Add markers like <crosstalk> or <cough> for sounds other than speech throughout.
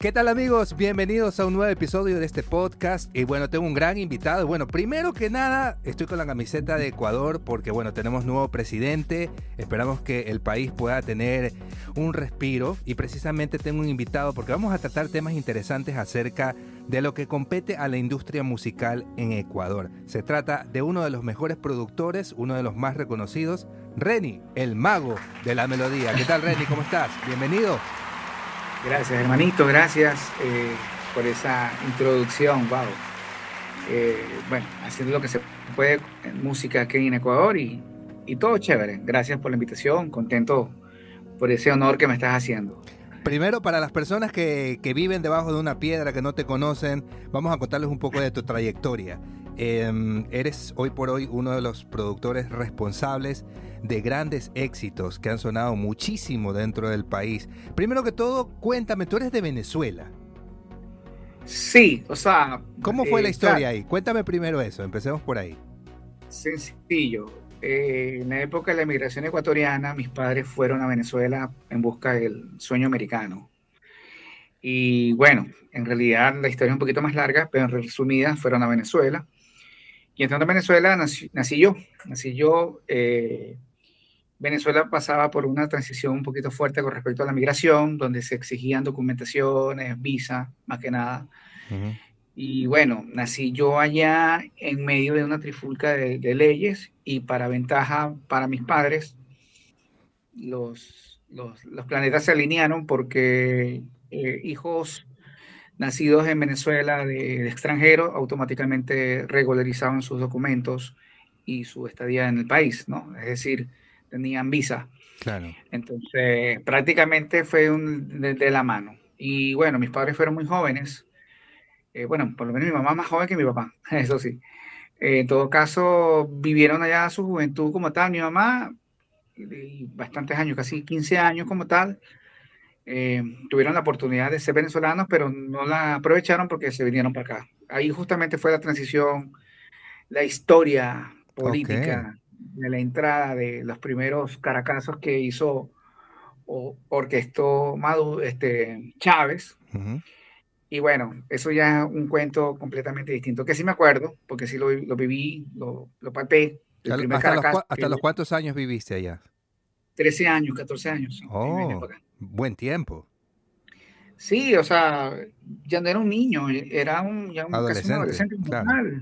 ¿Qué tal amigos? Bienvenidos a un nuevo episodio de este podcast. Y bueno, tengo un gran invitado. Bueno, primero que nada, estoy con la camiseta de Ecuador porque bueno, tenemos nuevo presidente. Esperamos que el país pueda tener un respiro. Y precisamente tengo un invitado porque vamos a tratar temas interesantes acerca de lo que compete a la industria musical en Ecuador. Se trata de uno de los mejores productores, uno de los más reconocidos, Reni, el mago de la melodía. ¿Qué tal Reni? ¿Cómo estás? Bienvenido. Gracias, hermanito, gracias eh, por esa introducción, wow. Eh, bueno, haciendo lo que se puede en música aquí en Ecuador y, y todo chévere. Gracias por la invitación, contento por ese honor que me estás haciendo. Primero, para las personas que, que, viven debajo de una piedra, que no te conocen, vamos a contarles un poco de tu trayectoria. Eh, eres hoy por hoy uno de los productores responsables de grandes éxitos que han sonado muchísimo dentro del país. Primero que todo, cuéntame, tú eres de Venezuela. Sí, o sea... ¿Cómo fue eh, la historia claro. ahí? Cuéntame primero eso, empecemos por ahí. Sencillo. Eh, en la época de la emigración ecuatoriana, mis padres fueron a Venezuela en busca del sueño americano. Y bueno, en realidad la historia es un poquito más larga, pero en resumida fueron a Venezuela. Y entrando a Venezuela nací, nací yo. Nací yo eh, Venezuela pasaba por una transición un poquito fuerte con respecto a la migración, donde se exigían documentaciones, visa, más que nada. Uh -huh. Y bueno, nací yo allá en medio de una trifulca de, de, leyes y para ventaja para mis padres, los, los, los planetas se alinearon porque eh, hijos nacidos en Venezuela de, de extranjeros automáticamente regularizaban sus documentos y su estadía en el país, ¿no? Es decir, tenían visa. Claro. Entonces, prácticamente fue un, de, de, la mano. Y bueno, mis padres fueron muy jóvenes. Eh, bueno, por lo menos mi mamá más joven que mi papá, <laughs> eso sí. Eh, en todo caso, vivieron allá su juventud como tal. Mi mamá, y bastantes años, casi 15 años como tal, eh, tuvieron la oportunidad de ser venezolanos, pero no la aprovecharon porque se vinieron para acá. Ahí justamente fue la transición, la historia política. Okay de la entrada de los primeros caracazos que hizo o orquestó Madu, este, Chávez. Uh -huh. Y bueno, eso ya es un cuento completamente distinto, que sí me acuerdo, porque sí lo, lo viví, lo, lo palpé. El primer ¿Hasta, Caracas, los, ¿Hasta los cuántos años viviste allá? 13 años, 14 años. Oh, buen tiempo. Sí, o sea, ya no era un niño, era un, ya un adolescente, un adolescente claro.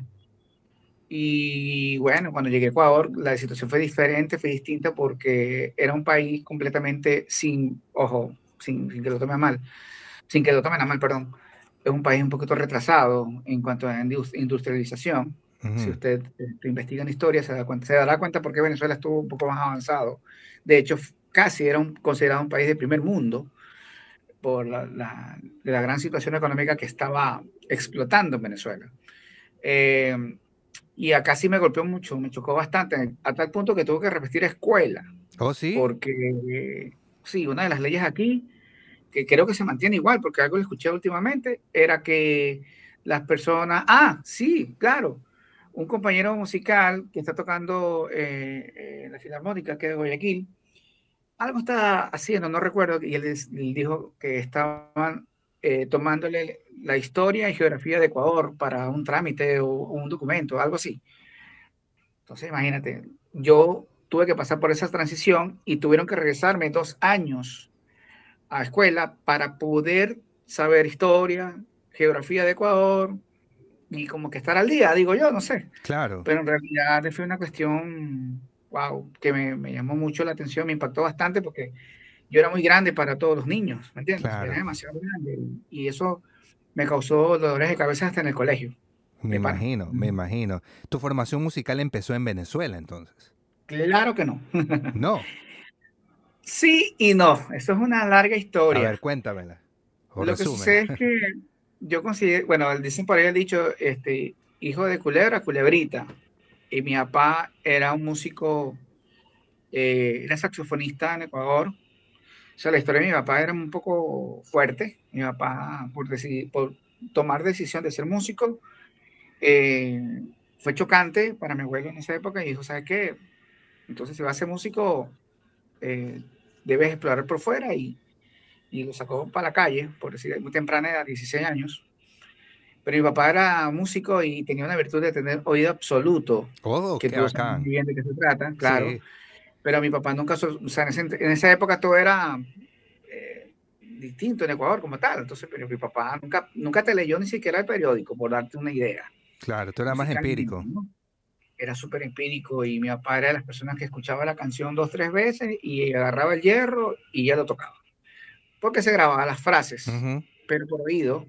Y bueno, cuando llegué a Ecuador, la situación fue diferente, fue distinta porque era un país completamente sin, ojo, sin, sin que lo tome mal, sin que lo tomen a mal, perdón. Es un país un poquito retrasado en cuanto a industrialización. Uh -huh. Si usted este, investiga en historia, se, da cuenta, se dará cuenta por qué Venezuela estuvo un poco más avanzado. De hecho, casi era un, considerado un país de primer mundo por la, la, la gran situación económica que estaba explotando en Venezuela. Eh, y acá sí me golpeó mucho, me chocó bastante, a tal punto que tuve que repetir escuela. ¿Oh, sí? Porque, sí, una de las leyes aquí, que creo que se mantiene igual, porque algo que escuché últimamente, era que las personas, ah, sí, claro, un compañero musical que está tocando eh, en la Filarmónica, que es de Guayaquil, algo está haciendo, no recuerdo, y él, él dijo que estaban eh, tomándole la historia y geografía de Ecuador para un trámite o, o, un documento, algo así. Entonces, imagínate, yo tuve que pasar por esa transición y tuvieron que regresarme dos años a escuela para poder saber historia, geografía de Ecuador y como que estar al día, digo yo, no sé. Claro. Pero en realidad fue una cuestión, wow, que me, me llamó mucho la atención, me impactó bastante porque yo era muy grande para todos los niños, ¿me entiendes? Claro. Era demasiado grande y eso me causó dolores de cabeza hasta en el colegio. Me imagino, me imagino. ¿Tu formación musical empezó en Venezuela entonces? Claro que no. <laughs> no. Sí y no. Eso es una larga historia. A ver, cuéntamela. O Lo resumen. que sucede es que <laughs> yo considero, bueno, dicen por ahí el dicho, este, hijo de culebra, culebrita. Y mi papá era un músico, eh, era saxofonista en Ecuador, o sea, la historia de mi papá era un poco fuerte. Mi papá, por, decidir, por tomar decisión de ser músico, eh, fue chocante para mi abuelo en esa época y dijo, ¿sabes qué? Entonces, si vas a ser músico, eh, debes explorar por fuera y, y lo sacó para la calle, por decir, muy temprana edad, 16 años. Pero mi papá era músico y tenía una virtud de tener oído absoluto. Oh, que qué tú sabes bien de qué se trata, claro. Pero mi papá nunca, o sea, en, esa época todo era eh, distinto en Ecuador como tal. Entonces, pero mi papá nunca, nunca te leyó ni siquiera el periódico, por darte una idea. Claro, tú eras más empírico. Era súper empírico y mi papá era de las personas que escuchaba la canción dos, tres veces y agarraba el hierro y ya lo tocaba. Porque se grababa las frases, pero por oído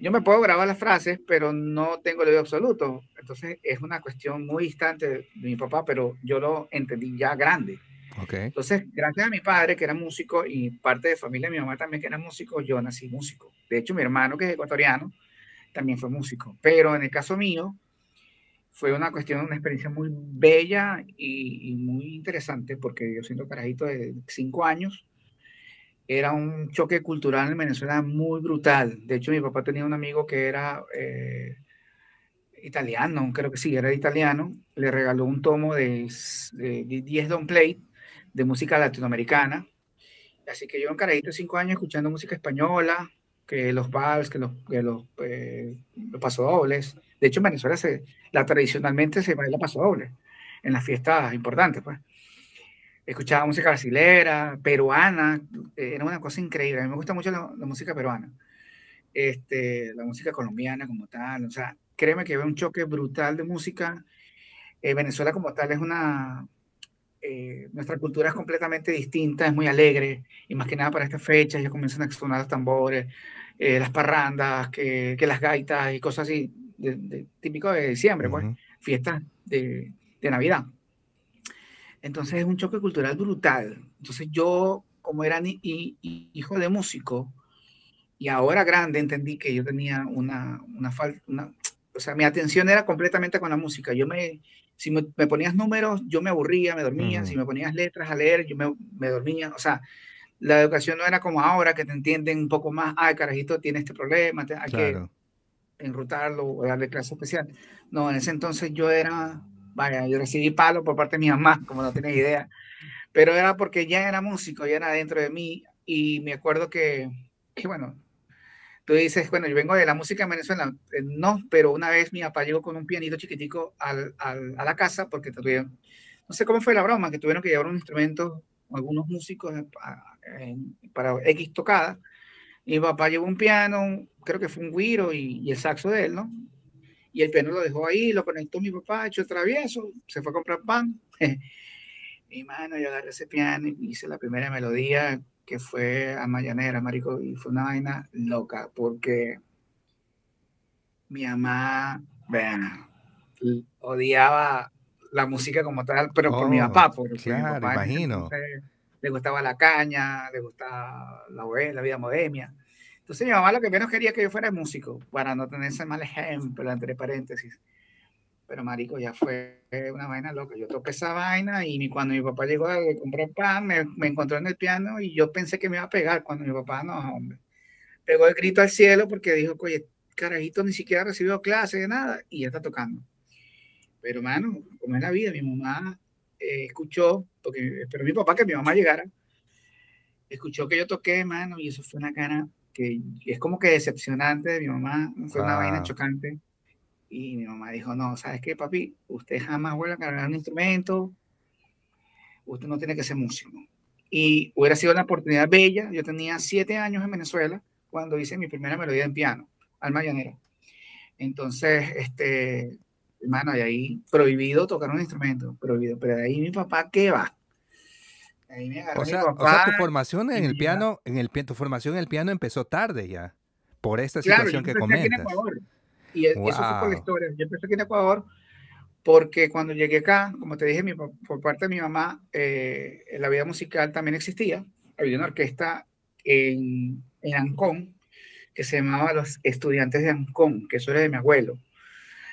yo me puedo grabar las frases, pero no tengo el oído absoluto. Entonces es una cuestión muy distante de mi papá, pero yo lo entendí ya grande. Okay. Entonces, gracias a mi padre, que era músico, y parte de familia de mi mamá también, que era músico, yo nací músico. De hecho, mi hermano, que es ecuatoriano, también fue músico. Pero en el caso mío, fue una cuestión, una experiencia muy bella y, y muy interesante, porque yo siendo carajito de cinco años, era un choque cultural en Venezuela muy brutal. De hecho, mi papá tenía un amigo que era eh, italiano, creo que sí, era italiano. Le regaló un tomo de, 10 Don Plate de música latinoamericana. Así que yo en carajito 5 años escuchando música española, que los vals, que los, que los, eh, pasodobles. De hecho, en Venezuela se, la, tradicionalmente se baila pasodoble en las fiestas importantes, pues escuchaba música brasilera, peruana, eh, era una cosa increíble. A mí me gusta mucho la, música peruana, este, la música colombiana como tal. O sea, créeme que veo un choque brutal de música. Eh, Venezuela como tal es una... Eh, nuestra cultura es completamente distinta, es muy alegre, y más que nada para estas fechas ya comienzan a sonar los tambores, las parrandas, que, que, las gaitas y cosas así, de, típico de diciembre, pues, fiestas de, de Navidad. Entonces es un choque cultural brutal. Entonces yo, como era hijo de músico, y ahora grande, entendí que yo tenía una, una falta, o sea, mi atención era completamente con la música. Yo me, si me, ponías números, yo me aburría, me dormía. Si me ponías letras a leer, yo me, me, dormía. O sea, la educación no era como ahora, que te entienden un poco más, ah, carajito tiene este problema, hay que enrutarlo o darle clase especial. No, en ese entonces yo era vaya, yo recibí palo por parte de mi mamá, como no tienes idea, pero era porque ya era músico, ya era dentro de mí y me acuerdo que, que bueno, tú dices, bueno, yo vengo de la música en Venezuela, eh, no, pero una vez mi papá llegó con un pianito chiquitico al, al, a la casa porque tuvieron, no sé cómo fue la broma, que tuvieron que llevar un instrumento, algunos músicos eh, para X tocada, y mi papá llevó un piano, creo que fue un guiro y, y el saxo de él, ¿no? Y el piano lo dejó ahí, lo conectó mi papá, hecho travieso, se fue a comprar pan. <laughs> y mano, yo agarré ese piano y hice la primera melodía que fue a Mayanera, marico, y fue una vaina loca, porque mi mamá, odiaba la música como tal, pero por mi oh, papá, porque claro, mi papá imagino. le gustaba la caña, le gustaba la, la vida modemia. Entonces mi mamá lo que menos quería que yo fuera músico, para no tener ese mal ejemplo, entre paréntesis. Pero marico, ya fue una vaina loca. Yo toqué esa vaina y cuando mi papá llegó a comprar pan, me, me, encontró en el piano y yo pensé que me iba a pegar cuando mi papá, no, hombre. Pegó el grito al cielo porque dijo, oye, carajito ni siquiera recibió clase de nada y ya está tocando. Pero, mano, como es la vida, mi mamá eh, escuchó, porque esperó mi papá que mi mamá llegara, escuchó que yo toqué, mano, y eso fue una cara que es como que decepcionante de mi mamá, fue una vaina chocante. Y mi mamá dijo, no, ¿sabes qué, papi? Usted jamás vuelve a cargar un instrumento, usted no tiene que ser músico. Y hubiera sido una oportunidad bella. Yo tenía siete años en Venezuela cuando hice mi primera melodía en piano, Alma Llanera. Entonces, este, hermano, de ahí prohibido tocar un instrumento, prohibido. Pero de ahí mi papá, ¿qué va? O, sea, tu formación en el piano, en el tu formación en el piano empezó tarde ya, por esta situación que comentas. Y eso fue por la historia. Yo empecé aquí en Ecuador porque cuando llegué acá, como te dije, por parte de mi mamá, eh, la vida musical también existía. Había una orquesta en, en Ancón que se llamaba Los Estudiantes de Ancón, que eso era de mi abuelo.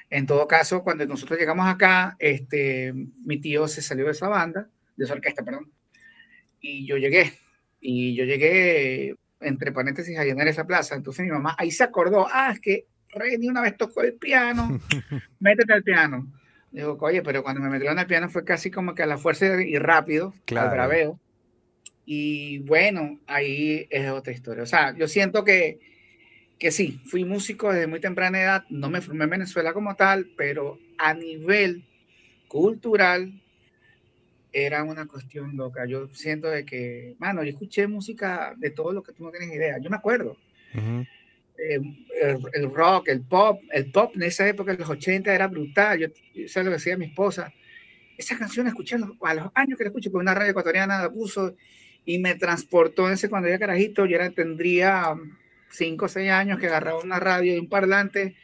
En todo caso, cuando nosotros llegamos acá, este, mi tío se salió de esa banda, de esa orquesta, perdón, y yo llegué. Y yo llegué, entre paréntesis, a llenar esa plaza. Entonces mi mamá ahí se acordó, ah, es que Reni una vez tocó el piano, <laughs> métete al piano. Digo, oye, pero cuando me metieron al piano fue casi como que a la fuerza y rápido, claro. al braveo. Y bueno, ahí es otra historia. O sea, yo siento que, que sí, fui músico desde muy temprana edad, no me formé en Venezuela como tal, pero a nivel cultural era una cuestión loca. Yo siento de que, mano, yo escuché música de todo lo que tú no tienes idea. Yo me acuerdo. Eh, el, rock, el pop, el pop en esa época, en los 80, era brutal. Yo, sé lo que decía mi esposa. Esa canción escuché a los, años que la escuché, porque una radio ecuatoriana la puso y me transportó ese cuando era carajito. Yo era, tendría 5 o 6 años que agarraba una radio y un parlante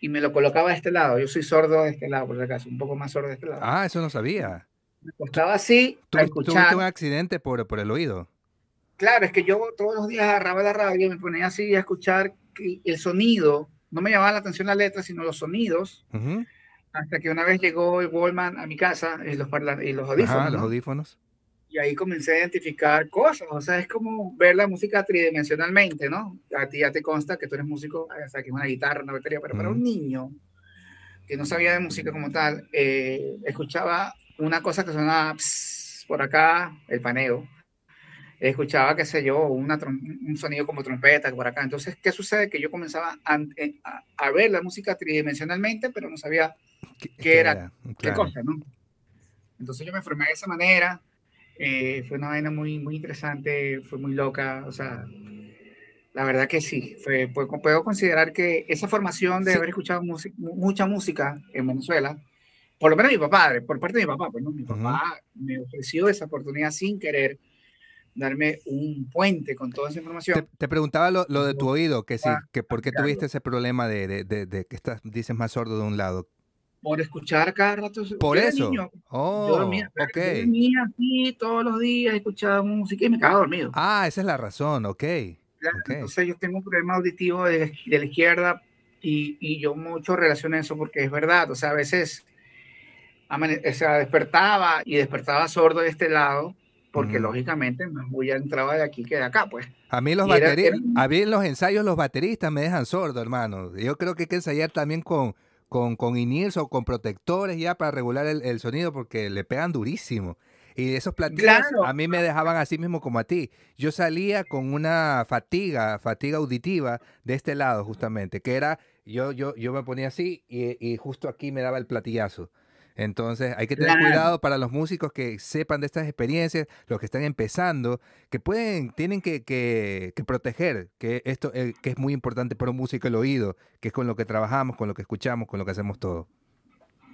y me lo colocaba de este lado. Yo soy sordo de este lado, por si acaso, un poco más sordo de este lado. Ah, eso no sabía. Me costaba así. ¿Tú, ¿Tuviste un accidente por, por el oído? Claro, es que yo todos los días agarraba la radio y me ponía así a escuchar el sonido, no me llamaba la atención la letra, sino los sonidos. Hasta que una vez llegó el Wallman a mi casa y los, y los audífonos. los audífonos. Y ahí comencé a identificar cosas. O sea, es como ver la música tridimensionalmente, ¿no? A ti ya te consta que tú eres músico, o sea, que es una guitarra, una batería, pero para un niño que no sabía de música como tal, eh, escuchaba una cosa que sonaba por acá, el paneo escuchaba, qué sé yo, una un sonido como trompeta por acá. Entonces, ¿qué sucede? Que yo comenzaba a, a, ver la música tridimensionalmente, pero no sabía qué, era, qué cosa, ¿no? Entonces yo me formé de esa manera. Eh, fue una vaina muy, muy interesante, fue muy loca, o sea, la verdad que sí, fue, puedo considerar que esa formación de haber escuchado mucha música en Venezuela, por lo menos mi papá, por parte de mi papá, pues no, mi papá me ofreció esa oportunidad sin querer darme un puente con toda esa información. Te, preguntaba lo, de tu oído, que sí, que por qué tuviste ese problema de, de, que estás, dices más sordo de un lado. Por escuchar cada rato. Por eso. Oh, yo dormía, así todos los días, escuchaba música y me quedaba dormido. Ah, esa es la razón, ok. Entonces yo tengo un problema auditivo de, la izquierda y, y, yo mucho relaciono eso porque es verdad, o sea, a veces o sea, despertaba y despertaba sordo de este lado porque lógicamente más a entraba de aquí que de acá, pues. A mí los bateristas, a mí en los ensayos los bateristas me dejan sordo, hermano. Yo creo que hay que ensayar también con, con, con o con protectores ya para regular el, sonido porque le pegan durísimo. Y esos platillos a mí me dejaban así mismo como a ti. Yo salía con una fatiga, fatiga auditiva de este lado justamente, que era, yo, yo, yo me ponía así y, y justo aquí me daba el platillazo. Entonces hay que tener cuidado para los músicos que sepan de estas experiencias, los que están empezando, que pueden, tienen que, que, proteger, que esto eh, que es muy importante para un músico el oído, que es con lo que trabajamos, con lo que escuchamos, con lo que hacemos todo.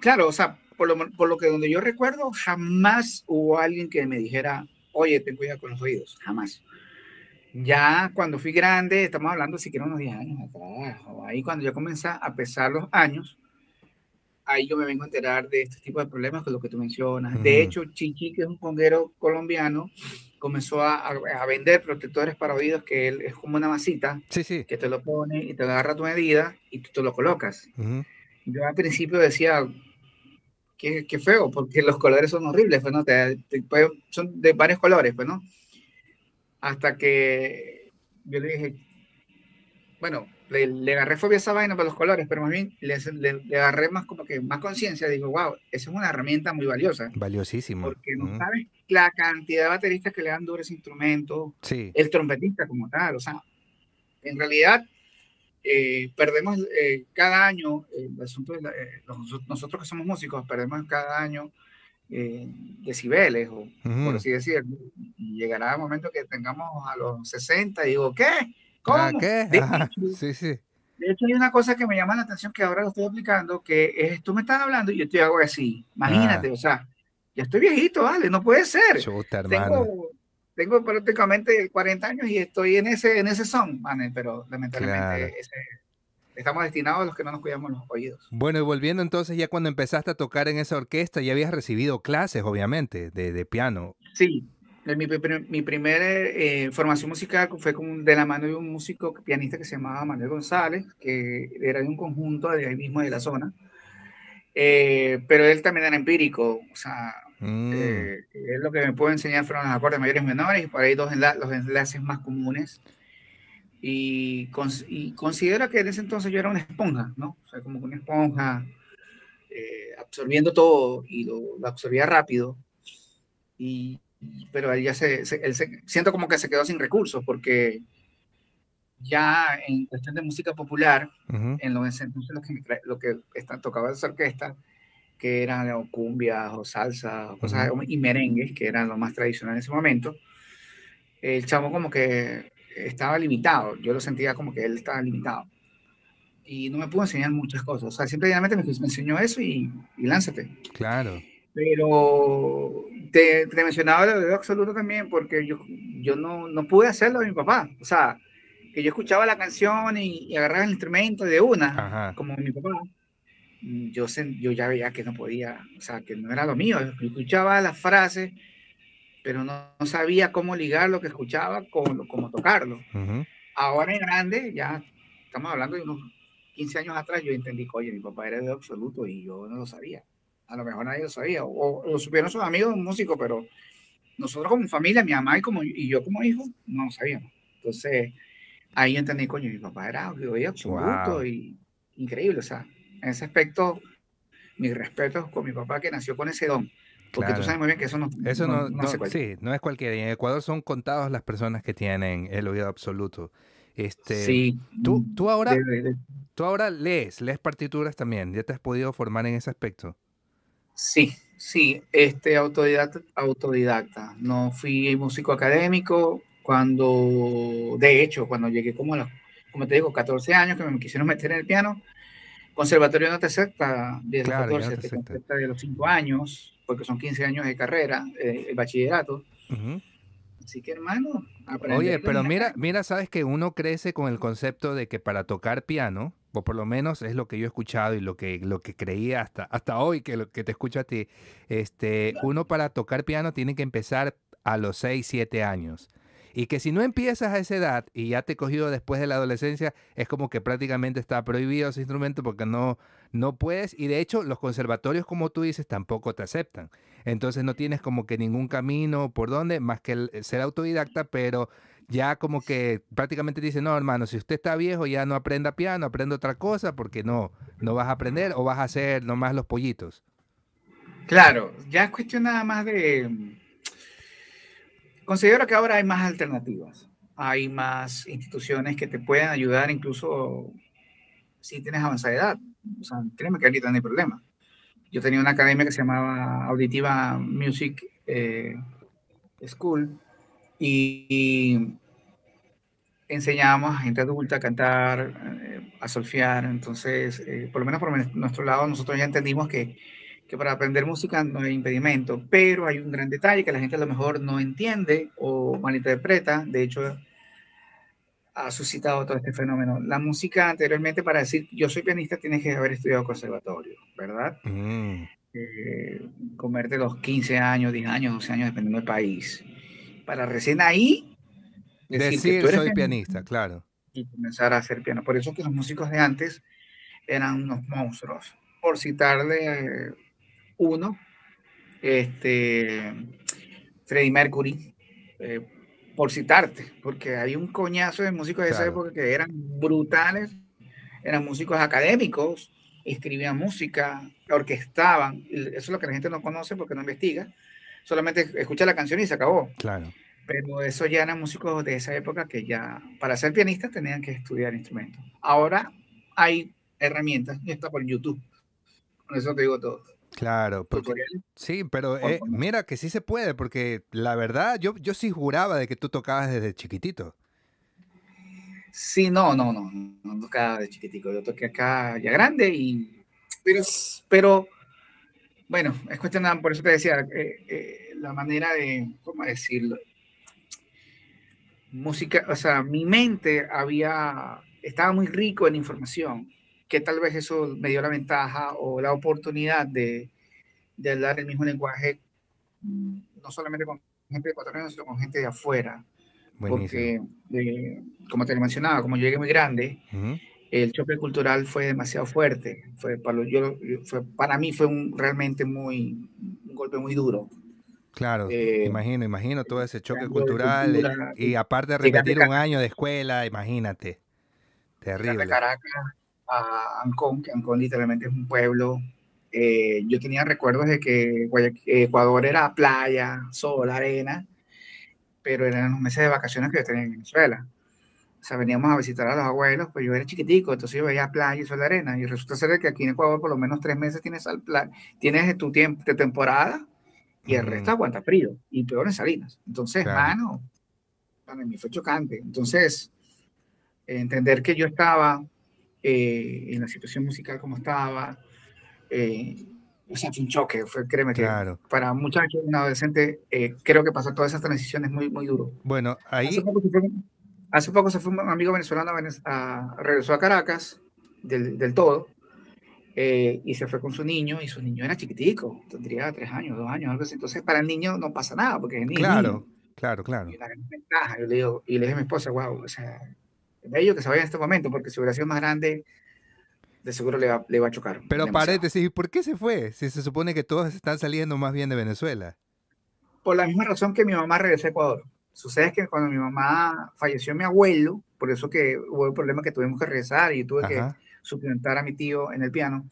Claro, o sea, por lo, por lo que donde yo recuerdo, jamás hubo alguien que me dijera, oye, ten cuidado con los oídos, jamás. Ya cuando fui grande, estamos hablando siquiera unos 10 años atrás, ahí cuando yo comencé a pesar los años, ahí yo me vengo a enterar de este tipo de problemas con lo que tú mencionas. De hecho, Chichi, que es un conguero colombiano, comenzó a, a, vender protectores para oídos que él, es como una masita sí, sí. que te lo pone y te agarra tu medida y tú te lo colocas. Yo al principio decía, qué, qué, feo, porque los colores son horribles, pues, ¿no? Te, son de varios colores, pues, ¿no? Hasta que yo le dije, bueno, le, agarré fobia a esa vaina para los colores, pero más bien le, le, agarré más como que más conciencia. Digo, wow, esa es una herramienta muy valiosa. Valiosísima. Porque no sabes la cantidad de bateristas que le dan duro ese instrumento, sí. el trompetista como tal. O sea, en realidad eh, perdemos eh, cada año, el asunto de nosotros que somos músicos, perdemos cada año eh, decibeles, o, por así decirlo. Y llegará el momento que tengamos a los 60 y digo, ¿qué? ¿Cómo? ¿Qué? De, hecho, sí, sí. de hecho, hay una cosa que me llama la atención que ahora lo estoy aplicando, que es, tú me estás hablando y yo te hago así. Imagínate, ah. o sea, ya estoy viejito, vale, no puede ser. tengo, tengo prácticamente 40 años y estoy en ese, en ese son, man, pero lamentablemente estamos destinados a los que no nos cuidamos los oídos. Bueno, y volviendo entonces, ya cuando empezaste a tocar en esa orquesta, ya habías recibido clases, obviamente, de, de piano. Sí, mi, mi primera eh, formación musical fue con, de la mano de un músico pianista que se llamaba Manuel González, que era de un conjunto de ahí mismo de la zona. Eh, pero él también era empírico, o sea, mm. eh, él lo que me puede enseñar fueron los acordes mayores y menores, y por ahí dos los enlaces más comunes. Y, y, considero que en ese entonces yo era una esponja, ¿no? O sea, como una esponja, absorbiendo todo y lo, lo absorbía rápido. Y pero él ya se, él se, siento como que se quedó sin recursos porque ya en cuestión de música popular, en los entonces lo que, lo que está, tocaba esa orquesta, que eran o cumbias o salsa o cosas, y merengues, que eran lo más tradicional en ese momento, el chavo como que estaba limitado, yo lo sentía como que él estaba limitado. Y no me pudo enseñar muchas cosas, o sea, simplemente me, me enseñó eso y, y lánzate. Claro. Pero te, te mencionaba lo de absoluto también, porque yo, yo no, no pude hacerlo de mi papá. O sea, que yo escuchaba la canción y, agarraba el instrumento de una, como mi papá. Yo, yo ya veía que no podía, o sea, que no era lo mío. Yo escuchaba las frases, pero no, sabía cómo ligar lo que escuchaba con cómo tocarlo. Ahora en grande, ya estamos hablando de unos 15 años atrás, yo entendí que, oye, mi papá era de absoluto y yo no lo sabía a lo mejor nadie lo sabía, o, lo supieron sus amigos músicos, pero nosotros como familia, mi mamá y, como, y yo como hijo, no lo sabíamos. Entonces, ahí entendí, coño, mi papá era oye, absoluto y increíble, o sea, en ese aspecto, mis respetos con mi papá que nació con ese don. Porque tú sabes muy bien que eso no, eso no, no, sí, no es cualquiera. En Ecuador son contados las personas que tienen el oído absoluto. Este, sí. Tú, tú, ahora, tú ahora lees, lees partituras también. ¿Ya te has podido formar en ese aspecto? Sí, sí, este autodidacta, autodidacta. No fui músico académico cuando, de hecho, cuando llegué como a los, como te digo, 14 años que me quisieron meter en el piano, conservatorio no te acepta desde los 14, te, acepta de los 5 años, porque son 15 años de carrera, eh, el bachillerato. Así que hermano, Oye, pero mira, mira, sabes que uno crece con el concepto de que para tocar piano, o por lo menos es lo que yo he escuchado y lo que, lo que creía hasta, hasta hoy que, lo, que te escucho a ti, este, uno para tocar piano tiene que empezar a los 6, 7 años. Y que si no empiezas a esa edad y ya te he cogido después de la adolescencia, es como que prácticamente está prohibido ese instrumento porque no, no puedes. Y de hecho, los conservatorios, como tú dices, tampoco te aceptan. Entonces no tienes como que ningún camino por donde, más que el ser autodidacta, pero ya como que prácticamente dice, no, hermano, si usted está viejo, ya no aprenda piano, aprende otra cosa, porque no, no vas a aprender o vas a hacer nomás los pollitos. Claro, ya es cuestión nada más de Considero que ahora hay más alternativas, hay más instituciones que te pueden ayudar incluso si tienes avanzada edad. O sea, créeme que ahorita no hay problema. Yo tenía una academia que se llamaba Auditiva Music eh, School y, enseñábamos a gente adulta a cantar, eh, a solfear. Entonces, eh, por lo menos por nuestro lado, nosotros ya entendimos que que para aprender música no hay impedimento, pero hay un gran detalle que la gente a lo mejor no entiende o malinterpreta. De hecho, ha suscitado todo este fenómeno. La música anteriormente, para decir yo soy pianista, tienes que haber estudiado conservatorio, ¿verdad? Mm. Eh, comerte los 15 años, 10 años, 12 años, dependiendo del país. Para recién ahí decir, que tú eres soy pianista, claro. Y comenzar a hacer piano. Por eso que los músicos de antes eran unos monstruos. Por citarle uno, este, Freddie Mercury, eh, por citarte, porque hay un coñazo de músicos de esa época que eran brutales, eran músicos académicos, escribían música, orquestaban, eso es lo que la gente no conoce porque no investiga, solamente escucha la canción y se acabó. Claro. Pero eso ya eran músicos de esa época que ya, para ser pianistas, tenían que estudiar instrumentos. Ahora hay herramientas, y está por YouTube. Con eso te digo todo. Claro, sí, pero eh, mira que sí se puede, porque la verdad, yo, yo sí juraba de que tú tocabas desde chiquitito. Sí, no, no, no, no tocaba desde chiquitico, yo toqué acá ya grande y, pero, pero bueno, es cuestión, por eso te decía, eh, eh, la manera de, ¿cómo decirlo? Música, o sea, mi mente había, estaba muy rico en información que tal vez eso me dio la ventaja o la oportunidad de, de hablar el mismo lenguaje, no solamente con gente de ecuatoriana, sino con gente de afuera. Porque, como te mencionaba, como yo llegué muy grande, el choque cultural fue demasiado fuerte. Fue para, yo, fue, para mí fue un, realmente muy, un golpe muy duro. Claro, eh, imagino, imagino todo ese choque cultural y, aparte de repetir un año de escuela, imagínate. Terrible. Caracas a Ancón, que Ancón literalmente es un pueblo eh, yo tenía recuerdos de que Ecuador era playa, sol, arena, pero eran los meses de vacaciones que yo tenía en Venezuela. O sea, veníamos a visitar a los abuelos, pues yo era chiquitico, entonces yo veía playa y sol, arena, y resulta ser que aquí en Ecuador por lo menos tres meses tienes, al tienes tu tiempo de temporada y el resto aguanta frío, y peor en Salinas. Entonces, mano, para mí fue chocante. Entonces, entender que yo estaba eh, en la situación musical como estaba, eh, o sea, fue un choque, fue, créeme claro. que para muchachos, un adolescente, eh, creo que pasó todas esas transiciones muy, muy duro. Bueno, ahí... Hace poco se fue, un amigo venezolano, a, regresó a Caracas del, del todo, y se fue con su niño, y su niño era chiquitico, tendría tres años, dos años, algo así. Entonces, para el niño no pasa nada, porque es niño. Claro, claro, claro. Y la ventaja, yo le digo, y le dije a mi esposa, wow, o sea, bello que se vaya en este momento, porque si hubiera sido más grande, de seguro le va, le va a chocar. Pero paréntesis, ¿por qué se fue? Si se supone que todos están saliendo más bien de Venezuela. Por la misma razón que mi mamá regresó a Ecuador. Sucede que cuando mi mamá falleció mi abuelo, por eso que hubo el problema que tuvimos que regresar y tuve que suplementar a mi tío en el piano.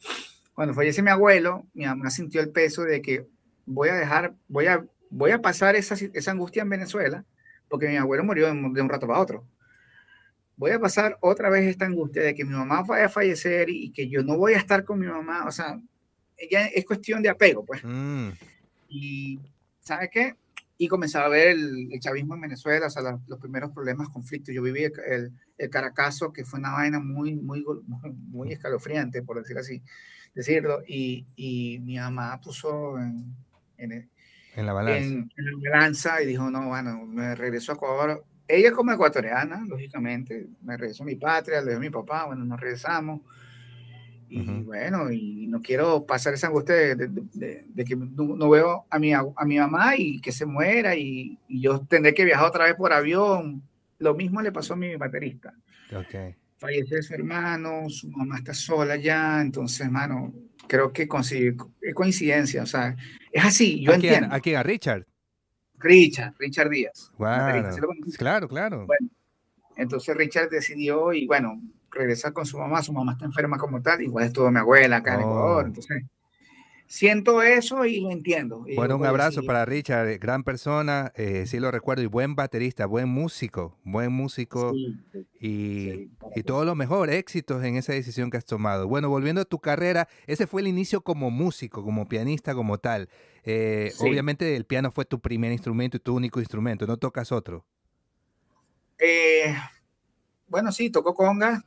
Cuando fallece mi abuelo, mi mamá sintió el peso de que voy a dejar, voy a, voy a pasar esa, esa angustia en Venezuela, porque mi abuelo murió de un rato para otro voy a pasar otra vez esta angustia de que mi mamá vaya a fallecer y que yo no voy a estar con mi mamá. O sea, ella es cuestión de apego, pues. Mm. Y, ¿sabe qué? Y comenzaba a ver el, chavismo en Venezuela, o sea, los primeros problemas, conflictos. Yo viví el, el, Caracazo, que fue una vaina muy, muy, muy escalofriante, por decir así, decirlo. Y, y mi mamá puso en, en, en la balanza. En, en, la balanza y dijo, no, bueno, me regreso a Ecuador ella como ecuatoriana, lógicamente, me regresó a mi patria, le dio a mi papá, bueno, nos regresamos. Y bueno, y no quiero pasar esa angustia de, que no, veo a mi, a mi mamá y que se muera y, yo tendré que viajar otra vez por avión. Lo mismo le pasó a mi baterista. Okay. Falleció su hermano, su mamá está sola ya, entonces, hermano, creo que es coincidencia, o sea, es así, yo entiendo. ¿A quién? ¿A Richard? Richard, Richard Díaz. claro, claro. Bueno, entonces Richard decidió y bueno, regresa con su mamá, su mamá está enferma como tal, igual estuvo mi abuela acá en Ecuador, oh. entonces siento eso y lo entiendo. bueno, un abrazo para Richard, eh, gran persona, eh, sí lo recuerdo, y buen baterista, buen músico, buen músico y, y, todo lo mejor, éxitos en esa decisión que has tomado. Bueno, volviendo a tu carrera, ese fue el inicio como músico, como pianista, como tal. Eh, obviamente el piano fue tu primer instrumento y tu único instrumento, ¿no tocas otro? bueno, sí, tocó conga,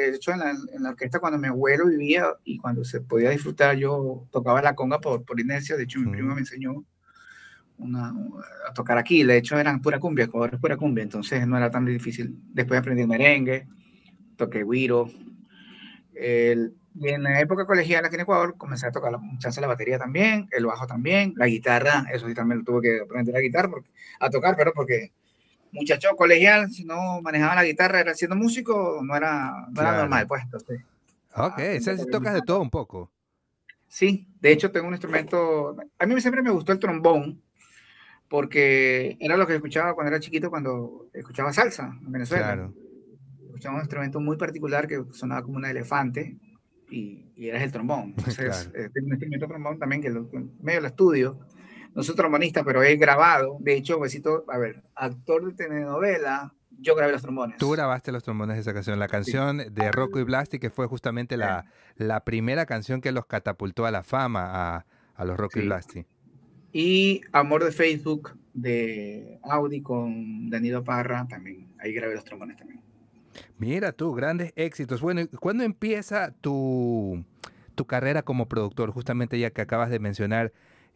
de hecho, en la, orquesta cuando mi abuelo vivía y cuando se podía disfrutar, yo tocaba la conga por, por inercia. De hecho, mi primo me enseñó a tocar aquí. De hecho, eran pura cumbia, es pura cumbia, entonces no era tan difícil. Después aprendí merengue, toqué guiro. y en la época colegial aquí en Ecuador comencé a tocar la, chance la batería también, el bajo también, la guitarra, eso sí también lo tuve que aprender a guitarra, porque, a tocar, pero porque muchacho colegial, si no manejaba la guitarra, era siendo músico, no era, no era normal, pues. Entonces, ok, ah, tocas de todo un poco. Sí, de hecho tengo un instrumento, a mí siempre me gustó el trombón, porque era lo que escuchaba cuando era chiquito, cuando escuchaba salsa en Venezuela. Claro. Escuchaba un instrumento muy particular que sonaba como un elefante y, y era el trombón. <laughs> Entonces, eh, tengo un instrumento trombón también que lo, medio lo estudio no soy trombonista, pero he grabado. De hecho, besito, a ver, actor de telenovela, yo grabé los trombones. Tú grabaste los trombones de esa canción, la canción de Rocco y Blasti, que fue justamente la, la, primera canción que los catapultó a la fama a, a los Rocco y Blasti. Y Amor de Facebook de Audi con Danilo Parra, también. Ahí grabé los trombones también. Mira tú, grandes éxitos. Bueno, ¿cuándo empieza tu, tu carrera como productor? Justamente ya que acabas de mencionar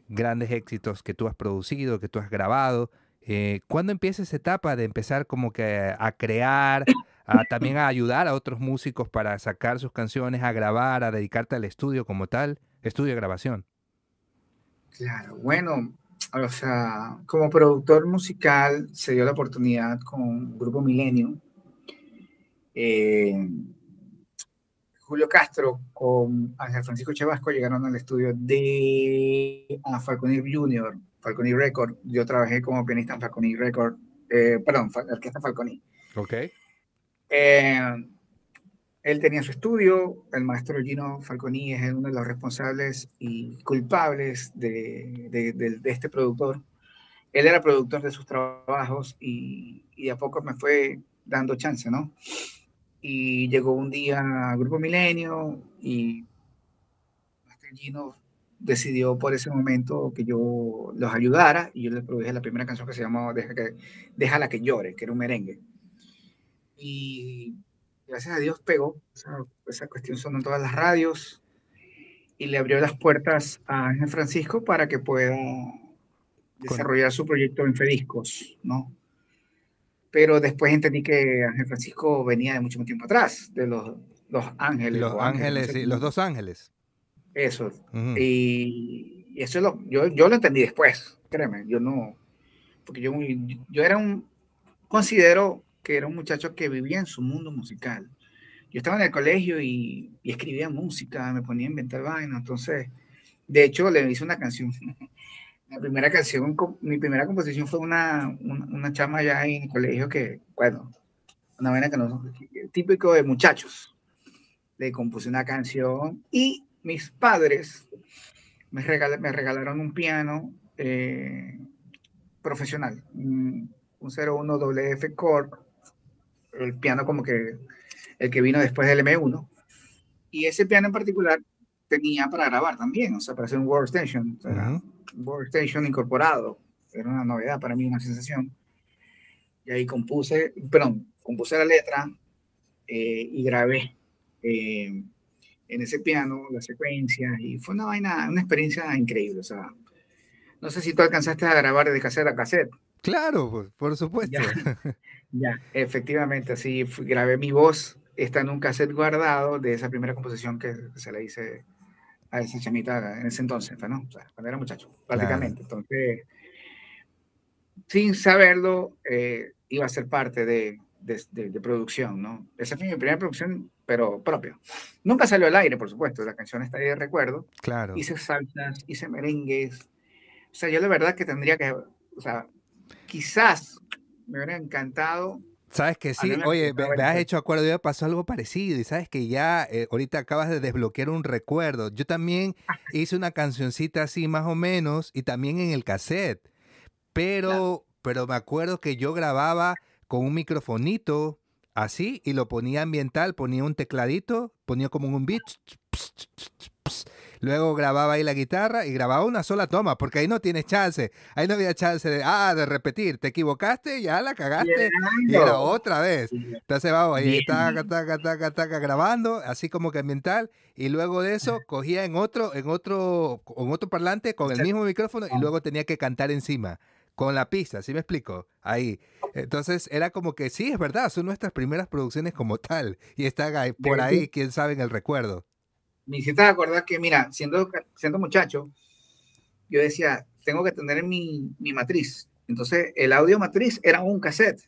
grandes éxitos que tú has producido, que tú has grabado. Eh, ¿Cuándo empieza esa etapa de empezar como que a crear, a también a ayudar a otros músicos para sacar sus canciones, a grabar, a dedicarte al estudio como tal, estudio de grabación? Claro, bueno, o sea, como productor musical se dio la oportunidad con Grupo Milenio. Eh, Julio Castro con Ángel Francisco Chavasco llegaron al estudio de ah, Falconer Junior, Falconi Record. Yo trabajé como pianista en Falconi Record, eh, perdón, Orquesta Falconi. Ok. Eh, él tenía su estudio, el maestro Gino Falconi es uno de los responsables y culpables de, de, este productor. Él era productor de sus trabajos y, y, de a poco me fue dando chance, ¿no? Y llegó un día a Grupo Milenio y Maestro Gino decidió por ese momento que yo los ayudara y yo les produje la primera canción que se llamó Deja que, Déjala que llore, que era un merengue. Y gracias a Dios pegó, esa, esa cuestión sonó en todas las radios y le abrió las puertas a Ángel Francisco para que pueda desarrollar su proyecto en Fediscos, ¿no? Pero después entendí que Ángel Francisco venía de mucho tiempo atrás, de los, los ángeles. Los ángeles, los dos ángeles. Eso. y, eso lo, yo, yo lo entendí después, créeme, yo no, porque yo, yo era un, considero que era un muchacho que vivía en su mundo musical. Yo estaba en el colegio y, escribía música, me ponía a inventar vainas, entonces, de hecho, le hice una canción. <laughs> La primera canción, mi primera composición fue una, una, chama allá en el colegio que, bueno, una vaina que no típico de muchachos. Le compuse una canción y mis padres me, me regalaron un piano eh, profesional, un 01 WF Core, el piano como que el que vino después del M1. Y ese piano en particular tenía para grabar también, o sea, para hacer un workstation, un workstation incorporado. Era una novedad para mí, una sensación. Y ahí compuse, perdón, compuse la letra eh, y grabé. Eh, en ese piano, las secuencias, y fue una vaina, una experiencia increíble. O sea, no sé si tú alcanzaste a grabar de cassette a cassette. Claro, pues, por supuesto. Ya, <laughs> efectivamente, así grabé mi voz, está en un cassette guardado de esa primera composición que se le hice a esa chamita en ese entonces, ¿no? O sea, cuando era muchacho, prácticamente. Entonces, sin saberlo, eh, iba a ser parte de, de, producción, ¿no? Esa fue mi primera producción, pero propia. Nunca salió al aire, por supuesto, la canción está ahí de recuerdo. Claro. Hice salsas, hice merengues. O sea, yo la verdad que tendría que, o sea, quizás me hubiera encantado. Sabes que sí, oye, me, has hecho acuerdo, ya pasó algo parecido y sabes que ya eh, ahorita acabas de desbloquear un recuerdo. Yo también hice una cancioncita así más o menos y también en el cassette, pero, pero me acuerdo que yo grababa con un microfonito así y lo ponía ambiental, ponía un tecladito, ponía como un beat, luego grababa ahí la guitarra y grababa una sola toma, porque ahí no tienes chance, ahí no había chance de, ah, de repetir, te equivocaste, ya la cagaste y era otra vez. Entonces vamos ahí, taca, taca, taca, taca, grabando, así como que ambiental, y luego de eso cogía en otro, en otro, en otro parlante con el mismo micrófono y luego tenía que cantar encima con la pista, ¿sí me explico? Ahí. Entonces era como que sí, es verdad, son nuestras primeras producciones como tal y está por ahí, quién sabe, en el recuerdo. Me hiciste acordar que, mira, siendo, siendo muchacho, yo decía, tengo que tener mi, mi matriz. Entonces el audio matriz era un cassette.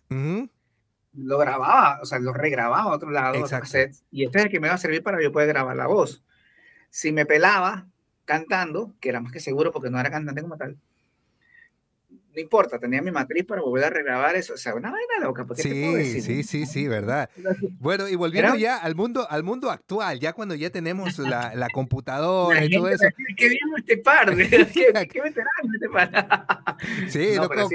Lo grababa, o sea, lo regrababa a otro lado, otro cassette, y este es el que me va a servir para yo poder grabar la voz. Si me pelaba cantando, que era más que seguro porque no era cantante como tal, no importa, tenía mi matriz para volver a regrabar eso. O sea, una vaina loca. sí, sí, sí, sí, verdad. <laughs> Bueno, y volviendo ya al mundo, al mundo actual, ya cuando ya tenemos la, <laughs> la computadora y todo eso. Qué bien este par, <laughs> qué, qué veterano este par. sí,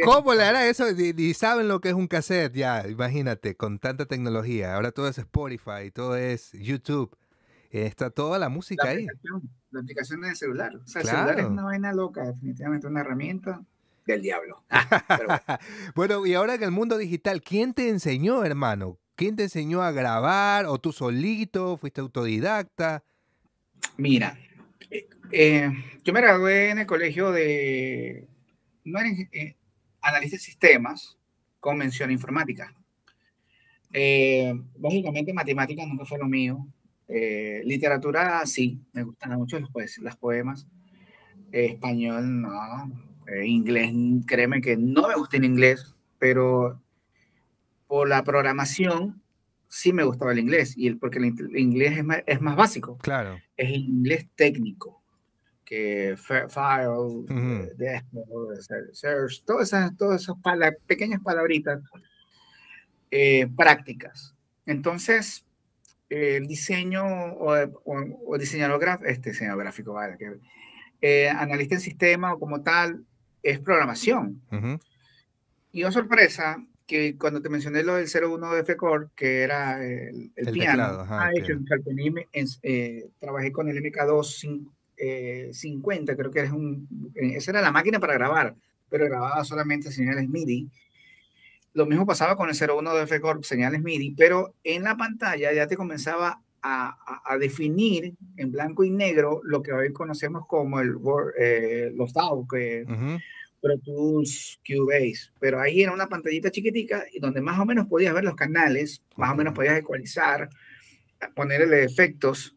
¿cómo le hará eso? Y, saben lo que es un cassette, ya, imagínate, con tanta tecnología. Ahora todo es Spotify, todo es YouTube. Está toda la música ahí. La aplicación del celular. O sea, el celular es una vaina loca, definitivamente una herramienta del diablo. <laughs> bueno. y ahora en el mundo digital, ¿quién te enseñó, hermano? ¿Quién te enseñó a grabar? ¿O tú solito? ¿Fuiste autodidacta? Mira, eh, eh, yo me gradué en el colegio de no era, eh, analista de sistemas con mención informática. básicamente matemáticas nunca fue lo mío. literatura sí, me gustan mucho los, los poemas. español no, eh, inglés, créeme que no me gusta el inglés, pero por la programación sí me gustaba el inglés, y el, porque el, inglés es más, es más, básico. Claro. Es inglés técnico, que file, eh, search, todas esas, todas esas pequeñas palabritas eh, prácticas. Entonces, el diseño o, o, diseñador gráfico, este diseñador gráfico, vale, que, eh, analista en sistema o como tal, es programación. Y oh sorpresa, que cuando te mencioné lo del 01 de FECOR, que era el, piano, ah, eh, trabajé con el MK2 50, creo que es un, esa era la máquina para grabar, pero grababa solamente señales MIDI. Lo mismo pasaba con el 01 de FECOR, señales MIDI, pero en la pantalla ya te comenzaba a, a, definir en blanco y negro lo que hoy conocemos como el, eh, los DAW, que Pro Tools, Cubase, pero ahí era una pantallita chiquitica y donde más o menos podías ver los canales, más o menos podías ecualizar, ponerle efectos.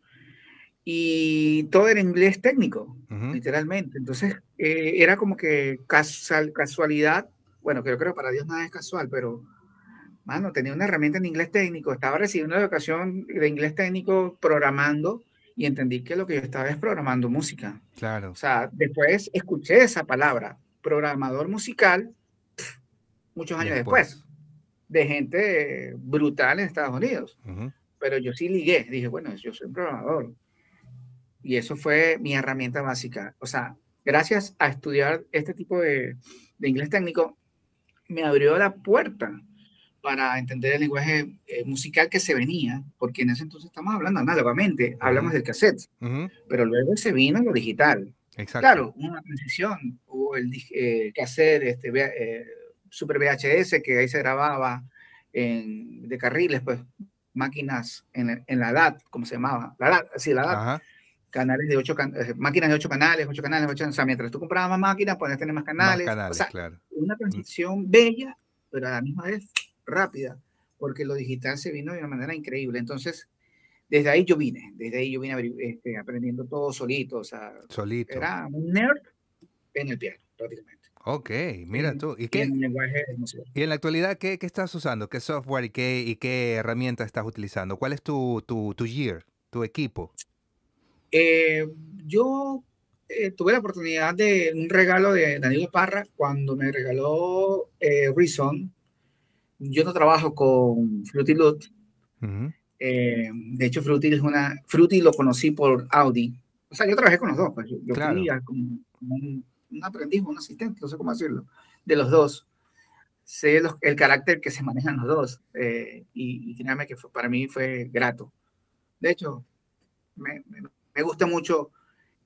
Y todo era inglés técnico, literalmente. Entonces eh, era como que casual, casualidad. Bueno, creo que para Dios nada es casual, pero, mano, tenía una herramienta en inglés técnico, estaba recibiendo una educación de inglés técnico programando y entendí que lo que yo estaba es programando música. Claro. O sea, después escuché esa palabra, programador musical, muchos años después. de gente brutal en Estados Unidos. Pero yo sí ligué, dije, bueno, yo soy un programador. Y eso fue mi herramienta básica. O sea, gracias a estudiar este tipo de, de inglés técnico, me abrió la puerta para entender el lenguaje eh, musical que se venía, porque en ese entonces estamos hablando análogamente, hablamos del cassette, pero luego se vino lo digital. Exacto. Claro, una transición, hubo el eh, cassette, este, eh, Super VHS, que ahí se grababa en, de carriles, pues máquinas en, en, la edad, ¿cómo se llamaba? La edad, sí, la edad canales de ocho, eh, máquinas de ocho canales, ocho canales, ocho, o sea, mientras tú comprabas más máquinas, puedes tener más canales. o sea, una transición bella, pero a la misma vez rápida, porque lo digital se vino de una manera increíble. Entonces, desde ahí yo vine, desde ahí yo vine este, aprendiendo todo solito, o sea, solito. era un nerd en el piano, prácticamente. Ok, mira tú. ¿Y, qué, y en la actualidad, ¿qué, qué estás usando? ¿Qué software y qué, y qué herramienta estás utilizando? ¿Cuál es tu, tu, tu year, tu equipo? Eh, yo eh, tuve la oportunidad de un regalo de Danilo Parra cuando me regaló eh, Reason. Yo no trabajo con Fruity Loot. Eh, de hecho, Fruity es una. Fruity lo conocí por Audi. O sea, yo trabajé con los dos. Pues. Yo, fui como, un, aprendiz, un asistente, no sé cómo decirlo, de los dos. Sé el carácter que se manejan los dos. y, y créanme que para mí fue grato. De hecho, me, me gusta mucho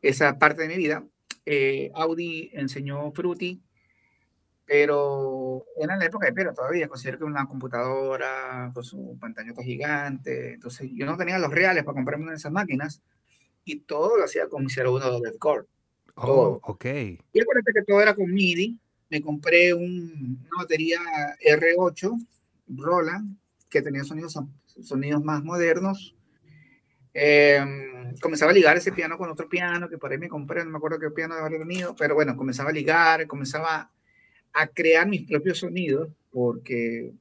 esa parte de mi vida. Eh, Audi enseñó Fruity, pero era en la época de pero todavía, considero que una computadora con su pantallota gigante, entonces yo no tenía los reales para comprarme una de esas máquinas y todo lo hacía con mi 01 de Core. Oh, ok. Y acuérdate que todo era con MIDI, me compré una batería R8 Roland que tenía sonidos, sonidos más modernos. Eh, comenzaba a ligar ese piano con otro piano, que por ahí me compré, no me acuerdo qué piano de haber venido, pero bueno, comenzaba a ligar, comenzaba a crear mis propios sonidos, porque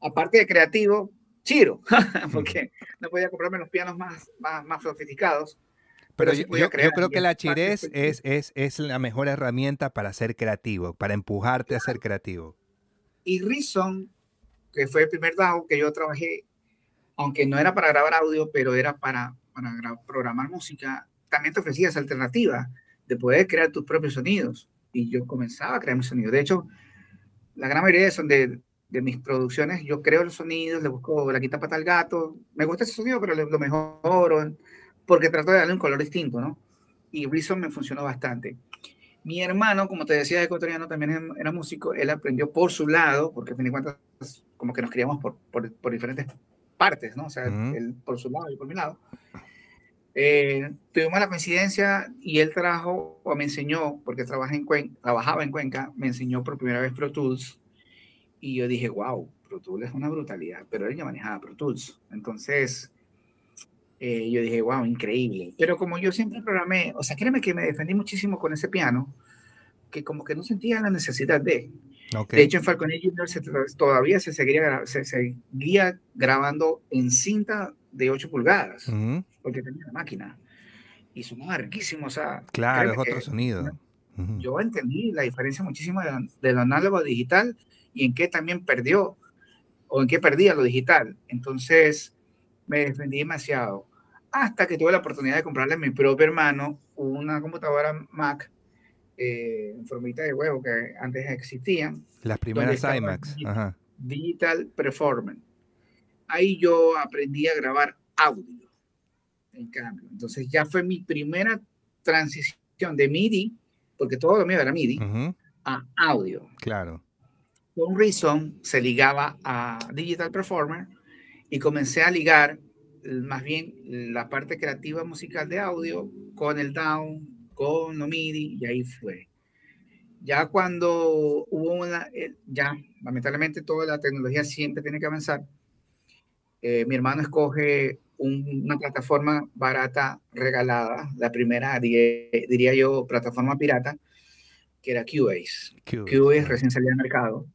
aparte de creativo, chiro, <laughs> porque no podía comprarme los pianos más, más, más sofisticados. Pero, yo, yo, creo que la chirez es, es, es la mejor herramienta para ser creativo, para empujarte a ser creativo. Y Reason, que fue el primer DAO que yo trabajé, aunque no era para grabar audio, pero era para para programar música, también te ofrecía esa alternativa de poder crear tus propios sonidos. Y yo comenzaba a crear mis sonidos. De hecho, la gran mayoría son de, de mis producciones, yo creo los sonidos, le busco la quita pata al gato. Me gusta ese sonido, pero lo mejoro porque trato de darle un color distinto, ¿no? Y Reason me funcionó bastante. Mi hermano, como te decía, ecuatoriano, también era músico. Él aprendió por su lado, porque a fin de cuentas, como que nos criamos por, por, por diferentes partes, ¿no? O sea, él por su lado y por mi lado. Eh, tuvimos la coincidencia y él trajo o me enseñó, porque trabaja en Cuenca, trabajaba en Cuenca, me enseñó por primera vez Pro Tools y yo dije, wow, Pro Tools es una brutalidad, pero él ya manejaba Pro Tools. Entonces, eh, yo dije, wow, increíble. Pero como yo siempre programé, o sea, créeme que me defendí muchísimo con ese piano, que como que no sentía la necesidad de. De hecho, en Falcon Junior todavía se seguía, se seguía grabando en cinta de 8 pulgadas, porque tenía la máquina. Y sonaba riquísimo, o sea... Claro, es otro sonido. Yo entendí la diferencia muchísimo de, lo análogo a digital y en qué también perdió, o en qué perdía lo digital. Entonces, me defendí demasiado. Hasta que tuve la oportunidad de comprarle a mi propio hermano una computadora Mac eh, en formita de huevo que antes existían. Las primeras iMacs. Digital Performance. Ahí yo aprendí a grabar audio. En cambio. Entonces ya fue mi primera transición de MIDI, porque todo lo mío era MIDI, a audio. Claro. Con Reason se ligaba a Digital Performer y comencé a ligar más bien la parte creativa musical de audio con el down, con lo MIDI y ahí fue. Ya cuando hubo una, eh, ya lamentablemente toda la tecnología siempre tiene que avanzar, eh, mi hermano escoge una plataforma barata regalada, la primera diría, yo plataforma pirata, que era Cubase. Cubase, recién salía al mercado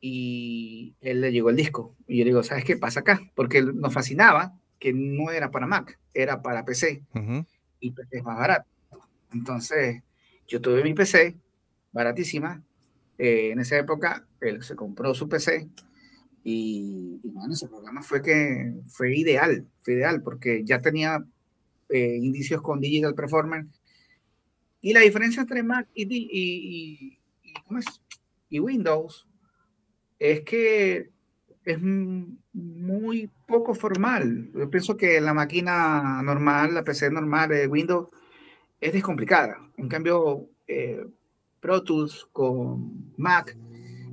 y él le llegó el disco. Y yo le digo, ¿sabes qué pasa acá? Porque nos fascinaba que no era para Mac, era para PC. Y PC es más barato. Entonces, yo tuve mi PC, baratísima. Eh, en esa época, él se compró su PC. Y, bueno, ese programa fue que fue ideal, fue ideal, porque ya tenía eh, indicios con Digital Performance. Y la diferencia entre Mac y, y, y Windows es que es muy poco formal. Yo pienso que la máquina normal, la PC normal de Windows, es descomplicada. En cambio, eh, Pro Tools con Mac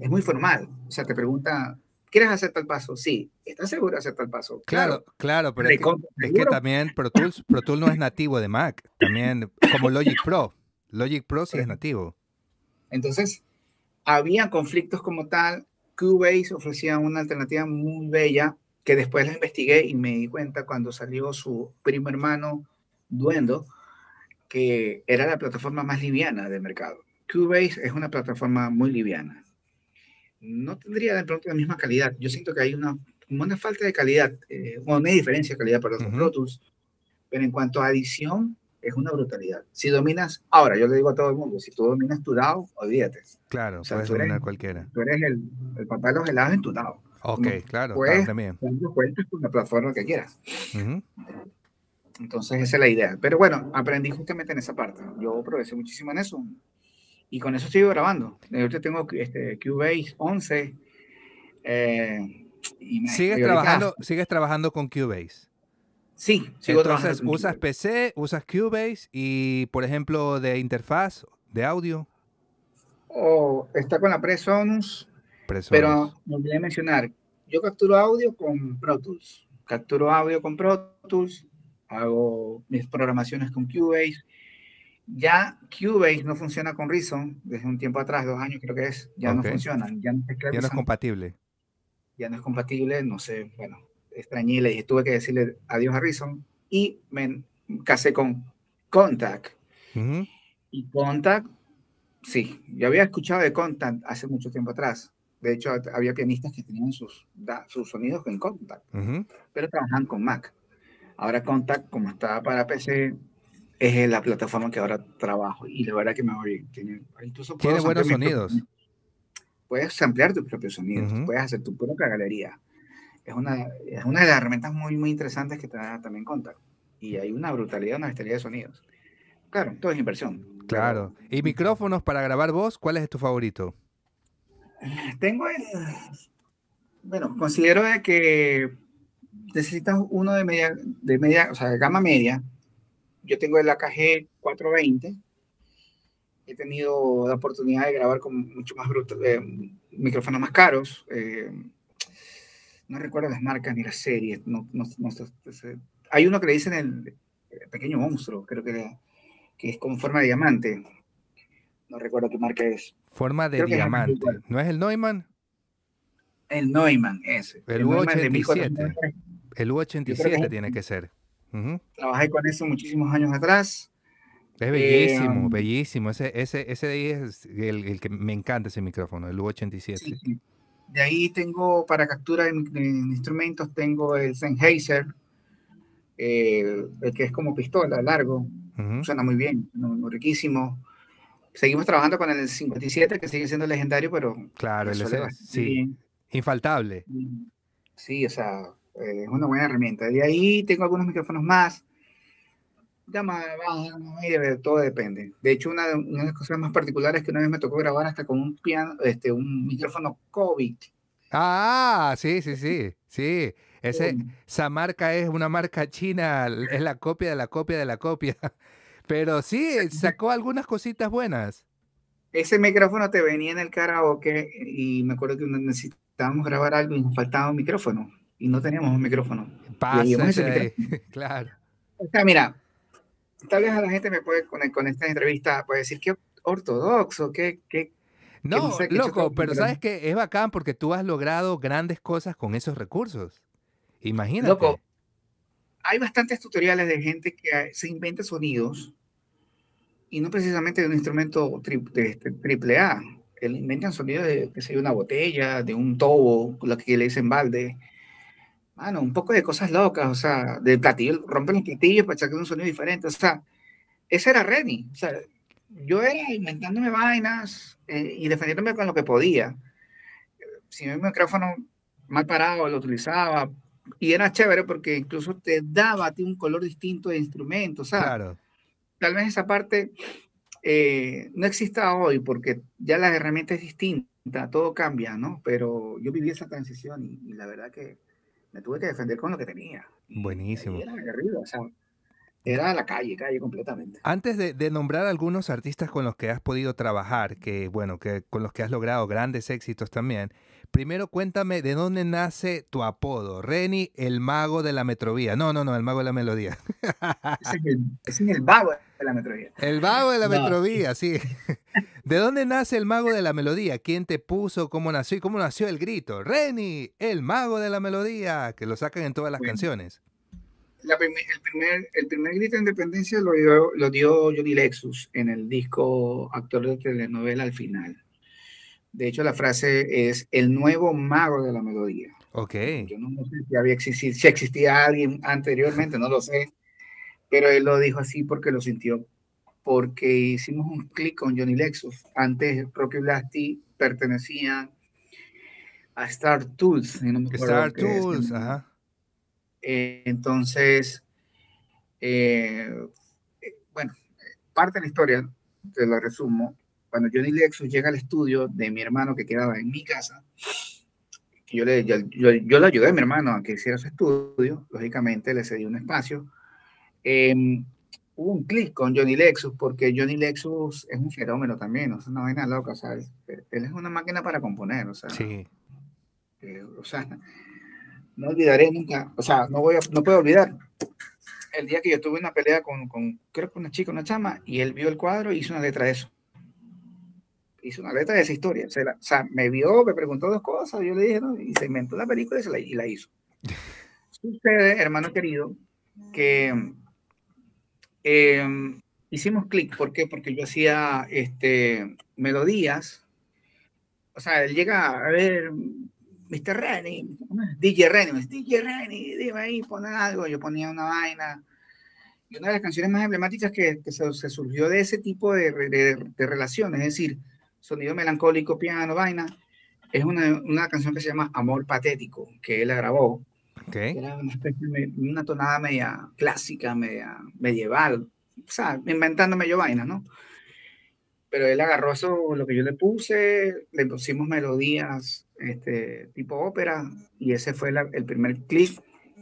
es muy formal. O sea, te pregunta, ¿quieres hacer tal paso? Sí. ¿Estás seguro de hacer tal paso? Claro, claro, pero es que, también Pro Tools, Pro Tools no es nativo de Mac. También como Logic Pro. Logic Pro sí es nativo. Entonces, había conflictos como tal Cubase ofrecía una alternativa muy bella que después la investigué y me di cuenta cuando salió su primo hermano Duendo, que era la plataforma más liviana del mercado. Cubase es una plataforma muy liviana. No tendría de pronto la misma calidad. Yo siento que hay una, una falta de calidad, eh, una diferencia de calidad para los Pro Tools, pero en cuanto a adición, es una brutalidad. Si dominas, ahora yo le digo a todo el mundo, si tú dominas tu DAO, olvídate. Claro, o puedes dominar cualquiera. Tú eres el, el, papá de los helados en tu DAO. Ok, claro, puedes también. cuentas con la plataforma que quieras. Entonces esa es la idea. Pero bueno, aprendí justamente en esa parte. Yo progresé muchísimo en eso. Y con eso sigo grabando. Yo tengo este, Cubase 11. Eh, y ¿Sigues, trabajando, ¿Sigues trabajando con Cubase? Sí, sigo Entonces, usas PC, usas Cubase y, por ejemplo, de interfaz, de audio. O está con la Presonus, pero me olvidé mencionar, yo capturo audio con Pro Tools. Capturo audio con Pro Tools, hago mis programaciones con Cubase. Ya Cubase no funciona con Reason desde un tiempo atrás, dos años creo que es, ya no funciona. Ya no, ya no es compatible. Ya no es compatible, no sé, bueno, extrañé y tuve que decirle adiós a Reason y me casé con Contact. Y Contact, sí, yo había escuchado de Contact hace mucho tiempo atrás. De hecho, había pianistas que tenían sus, sus sonidos con Contact, pero trabajan con Mac. Ahora Contact, como está para PC, es la plataforma que ahora trabajo y la verdad que me voy Tiene, Tiene buenos sonidos. puedes ampliar tus propios sonidos, puedes hacer tu propia galería es una, es una de las herramientas muy, muy interesantes que te da también Contact. Y hay una brutalidad, una bestialidad de sonidos. Claro, todo es inversión. Claro. ¿Y micrófonos para grabar voz? ¿Cuál es tu favorito? Tengo el... Bueno, considero que necesitas uno de media, de media, o sea, de gama media. Yo tengo el AKG 420. He tenido la oportunidad de grabar con mucho más bruto, eh, micrófonos más caros. Eh, no recuerdo las marcas ni las series. No, no, hay uno que le dicen el, pequeño monstruo, creo que, que, es con forma de diamante. No recuerdo qué marca es. Forma de diamante. ¿No es el Neumann? El Neumann, ese. El, U87. El U87 tiene que ser. Trabajé con eso muchísimos años atrás. Es bellísimo, eh, um, bellísimo. Ese, ese, ese es el, el, que me encanta ese micrófono, el U87. sí. De ahí tengo para captura de, instrumentos, tengo el Sennheiser, eh, el que es como pistola, largo. Suena muy bien, muy, riquísimo. Seguimos trabajando con el 57, que sigue siendo legendario, pero... Claro, el sí, infaltable. Sí, o sea, eh, es una buena herramienta. De ahí tengo algunos micrófonos más. Llama, todo depende. De hecho, una de, una de, las cosas más particulares que una vez me tocó grabar hasta con un piano, este, un micrófono COVID. Ah, sí, sí, sí, sí. Ese, esa marca es una marca china, es la copia de la copia de la copia. <laughs> Pero sí, sacó algunas cositas buenas. Ese micrófono te venía en el karaoke y me acuerdo que necesitábamos grabar algo y nos faltaba un micrófono y no teníamos un micrófono. Pásate <laughs> claro. O sea, mira, tal vez a la gente me puede con, con esta entrevista puede decir que ortodoxo, que, que no, loco, pero sabes que es bacán porque tú has logrado grandes cosas con esos recursos. Imagínate. Loco, hay bastantes tutoriales de gente que se inventa sonidos y no precisamente de un instrumento este, triple, A. Él inventan sonidos de, que sea una botella, de un tobo, lo que le dicen balde. Bueno, un poco de cosas locas, o sea, de platillo, rompen los platillos para sacar un sonido diferente. O sea, ese era Renny. O sea, yo era inventándome vainas eh, y defendiéndome con lo que podía. Si mi micrófono mal parado lo utilizaba, y era chévere porque incluso te daba a ti un color distinto de instrumento, o sea, claro. tal vez esa parte eh, no exista hoy porque ya la herramienta es distinta, todo cambia, ¿no? Pero yo viví esa transición y, la verdad que me tuve que defender con lo que tenía. Buenísimo. era o sea, era la calle, calle completamente. Antes de, de, nombrar algunos artistas con los que has podido trabajar, que bueno, que con los que has logrado grandes éxitos también, primero cuéntame de dónde nace tu apodo, Reni, el mago de la metrovía. No, no, no, el mago de la melodía. Ese <laughs> es el, vago de la metrovía. El vago de la metrovía, sí. <laughs> ¿De dónde nace el mago de la melodía? ¿Quién te puso? ¿Cómo nació? ¿Y cómo nació el grito? Reni, el mago de la melodía, que lo sacan en todas las canciones. el, primer, el primer grito de independencia lo dio, lo dio Johnny Lexus en el disco actor de telenovela al final. De hecho, la frase es el nuevo mago de la melodía. Ok. Yo no, sé si, había existido, si existía alguien anteriormente, no lo sé, pero él lo dijo así porque lo sintió, porque hicimos un clic con Johnny Lexus. Antes Rocky Blasty pertenecía a Star Tools. Star Tools, ajá. Eh, entonces, eh, bueno, parte de la historia, te lo resumo, cuando Johnny Lexus llega al estudio de mi hermano que quedaba en mi casa, que yo le, yo, le ayudé a mi hermano a que hiciera su estudio, lógicamente le cedí un espacio. Em, hubo un clic con Johnny Lexus porque Johnny Lexus es un fenómeno también, es una vaina loca, o sea, él es una máquina para componer, o sea, sí. Eh, o sea, no olvidaré nunca, o sea, no voy a, no puedo olvidar el día que yo tuve una pelea con, con creo que una chica, una chama, y él vio el cuadro y hizo una letra de eso hizo una letra de esa historia. o sea, me vio, me preguntó dos cosas, yo le dije, ¿no? Y se inventó la película y, se la, y la hizo. <laughs> Sucede, hermano querido, que em, hicimos clic. ¿Por qué? Porque yo hacía este, melodías. O sea, él llega a ver, Mr. Renny, DJ Renny, DJ Renny, dime ahí, pon algo. Yo ponía una vaina. Y una de las canciones más emblemáticas que, que se, surgió de ese tipo de, de, de relaciones, es decir, sonido melancólico, piano, vaina. Es una, una canción que se llama Amor Patético, que él la grabó. Okay. Era una, especie de, una tonada media clásica, media medieval, o sea, inventándome yo vaina, ¿no? Pero él agarró eso, lo que yo le puse, le pusimos melodías este, tipo ópera, y ese fue la, el primer clip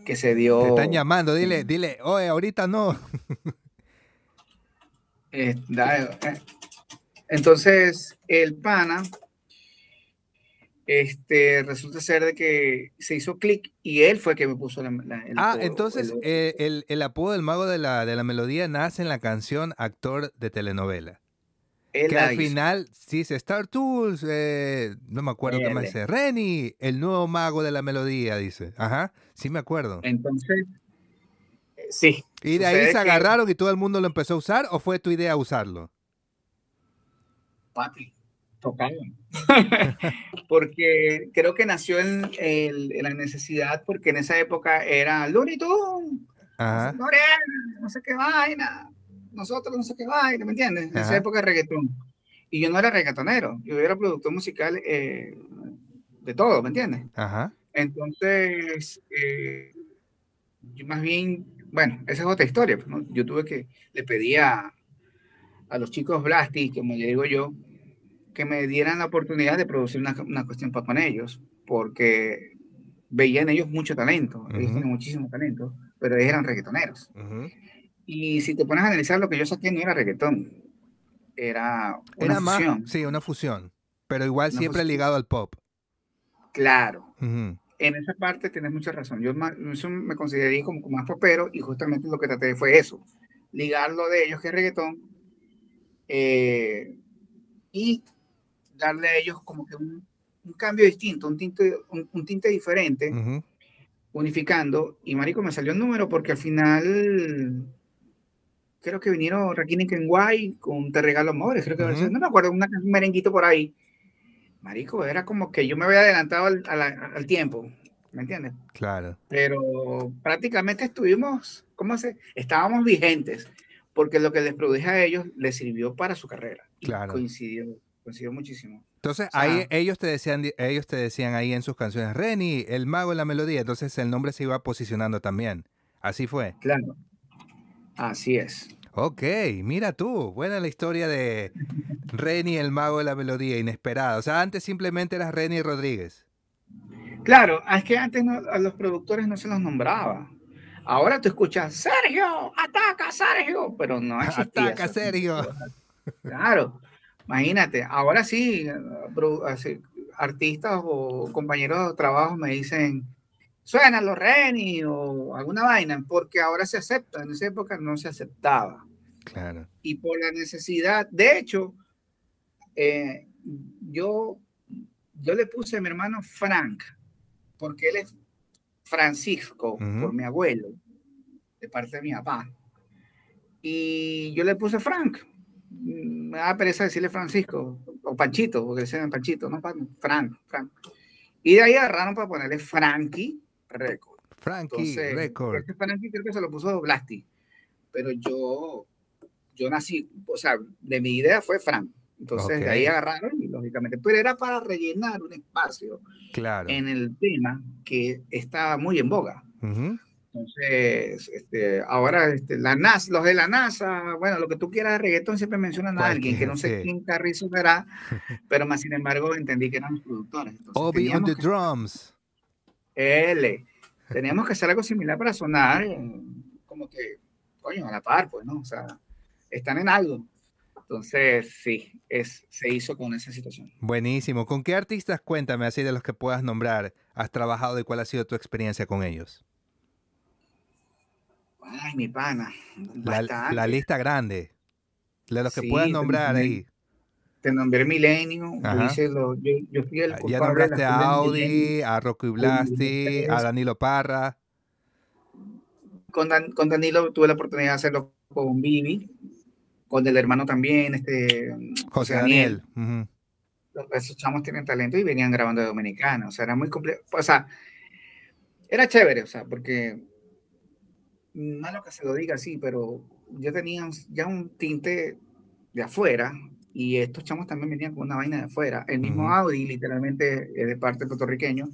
que se dio. Te están llamando, dile, dile, oye, ahorita no. <laughs> eh, eh entonces, el pana, este, resulta ser de que se hizo clic y él fue que me puso la, el Ah, entonces eh, el, el, apodo del mago de la, de la melodía nace en la canción actor de telenovela. que al final, sí, se Star Tools, eh, no me acuerdo qué más dice. Renny, el nuevo mago de la melodía, dice. Ajá, sí me acuerdo. Entonces, sí. ¿Y de ahí se agarraron y todo el mundo lo empezó a usar o fue tu idea usarlo? Papi, tocado. <laughs> porque creo que nació en, la necesidad, porque en esa época era Looney Tunes, no sé qué vaina, nosotros no sé qué vaina, ¿me entiendes? En esa época reggaetón. Y yo no era reggaetonero, yo era productor musical eh, de todo, ¿me entiendes? Ajá. Entonces, eh, yo más bien, bueno, esa es otra historia. Pues, ¿no? Yo tuve que, le pedía a los chicos Blasti, como le digo yo, que me dieran la oportunidad de producir una, una cuestión para con ellos, porque veían ellos mucho talento, ellos tienen muchísimo talento, pero ellos eran reggaetoneros. Y si te pones a analizar lo que yo saqué, no era reggaetón, era una fusión. sí, una fusión, pero igual siempre ligado al pop. Claro. En esa parte tienes mucha razón. Yo me consideraría como, más popero y justamente lo que traté fue eso, ligarlo de ellos que es reggaetón eh, y darle a ellos como que un, cambio distinto, un tinte, un, tinte diferente, unificando. Y marico, me salió el número porque al final creo que vinieron Raquín y Kenway con Te Regalo Amores, creo que no me acuerdo, un merenguito por ahí. Marico, era como que yo me había adelantado al, al, tiempo, ¿me entiendes? Claro. Pero prácticamente estuvimos, ¿cómo se? Estábamos vigentes, porque lo que les produje a ellos les sirvió para su carrera. claro. Coincidió, coincidió muchísimo. Entonces, ahí ellos te decían, ellos te decían ahí en sus canciones, Reni, el mago en la melodía, entonces el nombre se iba posicionando también. Así fue. Claro. Así es. Ok, mira tú, buena la historia de Reni, el mago de la melodía, inesperada. O sea, antes simplemente eras Reni Rodríguez. Claro, es que antes a los productores no se los nombraba. Ahora tú escuchas, Sergio, ataca Sergio, pero no <laughs> existía. Ataca Sergio. <laughs> Claro, imagínate, ahora sí, artistas o compañeros de trabajo me dicen, suena los Reni o alguna vaina, porque ahora se acepta, en esa época no se aceptaba. Claro. Y por la necesidad, de hecho, eh, yo, yo le puse a mi hermano Frank, porque él es Francisco, por mi abuelo, de parte de mi papá. Y yo le puse Frank. Me da pereza decirle Francisco, o Panchito, porque se Panchito, no Frank, Frank. Y de ahí agarraron para ponerle Frankie Record. Frankie Record. Este Frankie creo que se lo puso Blasti. Pero yo, yo nací, o sea, de mi idea fue Frank. Entonces de ahí agarraron lógicamente, pero era para rellenar un espacio claro. en el tema que estaba muy en boga. Entonces, este, ahora este, la NASA, los de la NASA, bueno, lo que tú quieras de reggaetón siempre mencionan a alguien que no sé quién carrizo será, <laughs> pero más sin embargo entendí que eran los productores. Obi on the drums. L. Teníamos que hacer algo similar para sonar como que, coño, a la par, pues, ¿no? O sea, están en algo. Entonces, sí, es, se hizo con esa situación. Buenísimo. ¿Con qué artistas, cuéntame, así de los que puedas nombrar, has trabajado y cuál ha sido tu experiencia con ellos? Ay, mi pana. La, lista grande. De los que puedas nombrar ahí te nombré Milenio, yo, yo, fui el ah, Ya nombraste a Audi, a Rocco y Blasti, a Danilo Parra. Con, con, Danilo tuve la oportunidad de hacerlo con Vivi, con el hermano también, este José Daniel. Esos chamos tienen talento y venían grabando de Dominicana, o sea, era muy complejo, o sea, era chévere, o sea, porque malo que se lo diga así, pero yo tenía ya un tinte de afuera, y estos chamos también venían con una vaina de afuera. El mismo Audi, literalmente, es de parte puertorriqueño,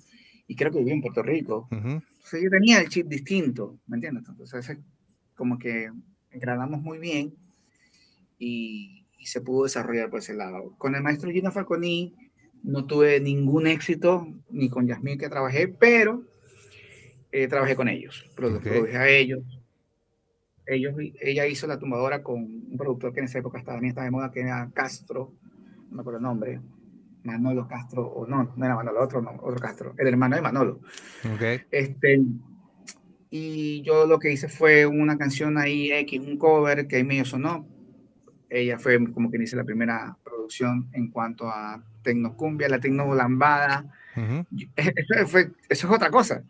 y creo que vivía en Puerto Rico. Entonces yo tenía el chip distinto, ¿me entiendes? Entonces, como que agradamos muy bien y, y, se pudo desarrollar por ese lado. Con el maestro Gino Falconi no tuve ningún éxito, ni con Yasmín que trabajé, pero eh, trabajé con ellos, produje a ellos, ellos, ella hizo la tumbadora con un productor que en esa época estaba, estaba de moda, que era Castro, no me acuerdo el nombre, Manolo Castro, o no, no era Manolo, otro, no, otro Castro, el hermano de Manolo. Okay. Este, y yo lo que hice fue una canción ahí, X, un cover que ahí medio sonó. Ella fue como que hice la primera producción en cuanto a tecnocumbia, la tecnolambada. <laughs> eso, fue, eso es otra cosa.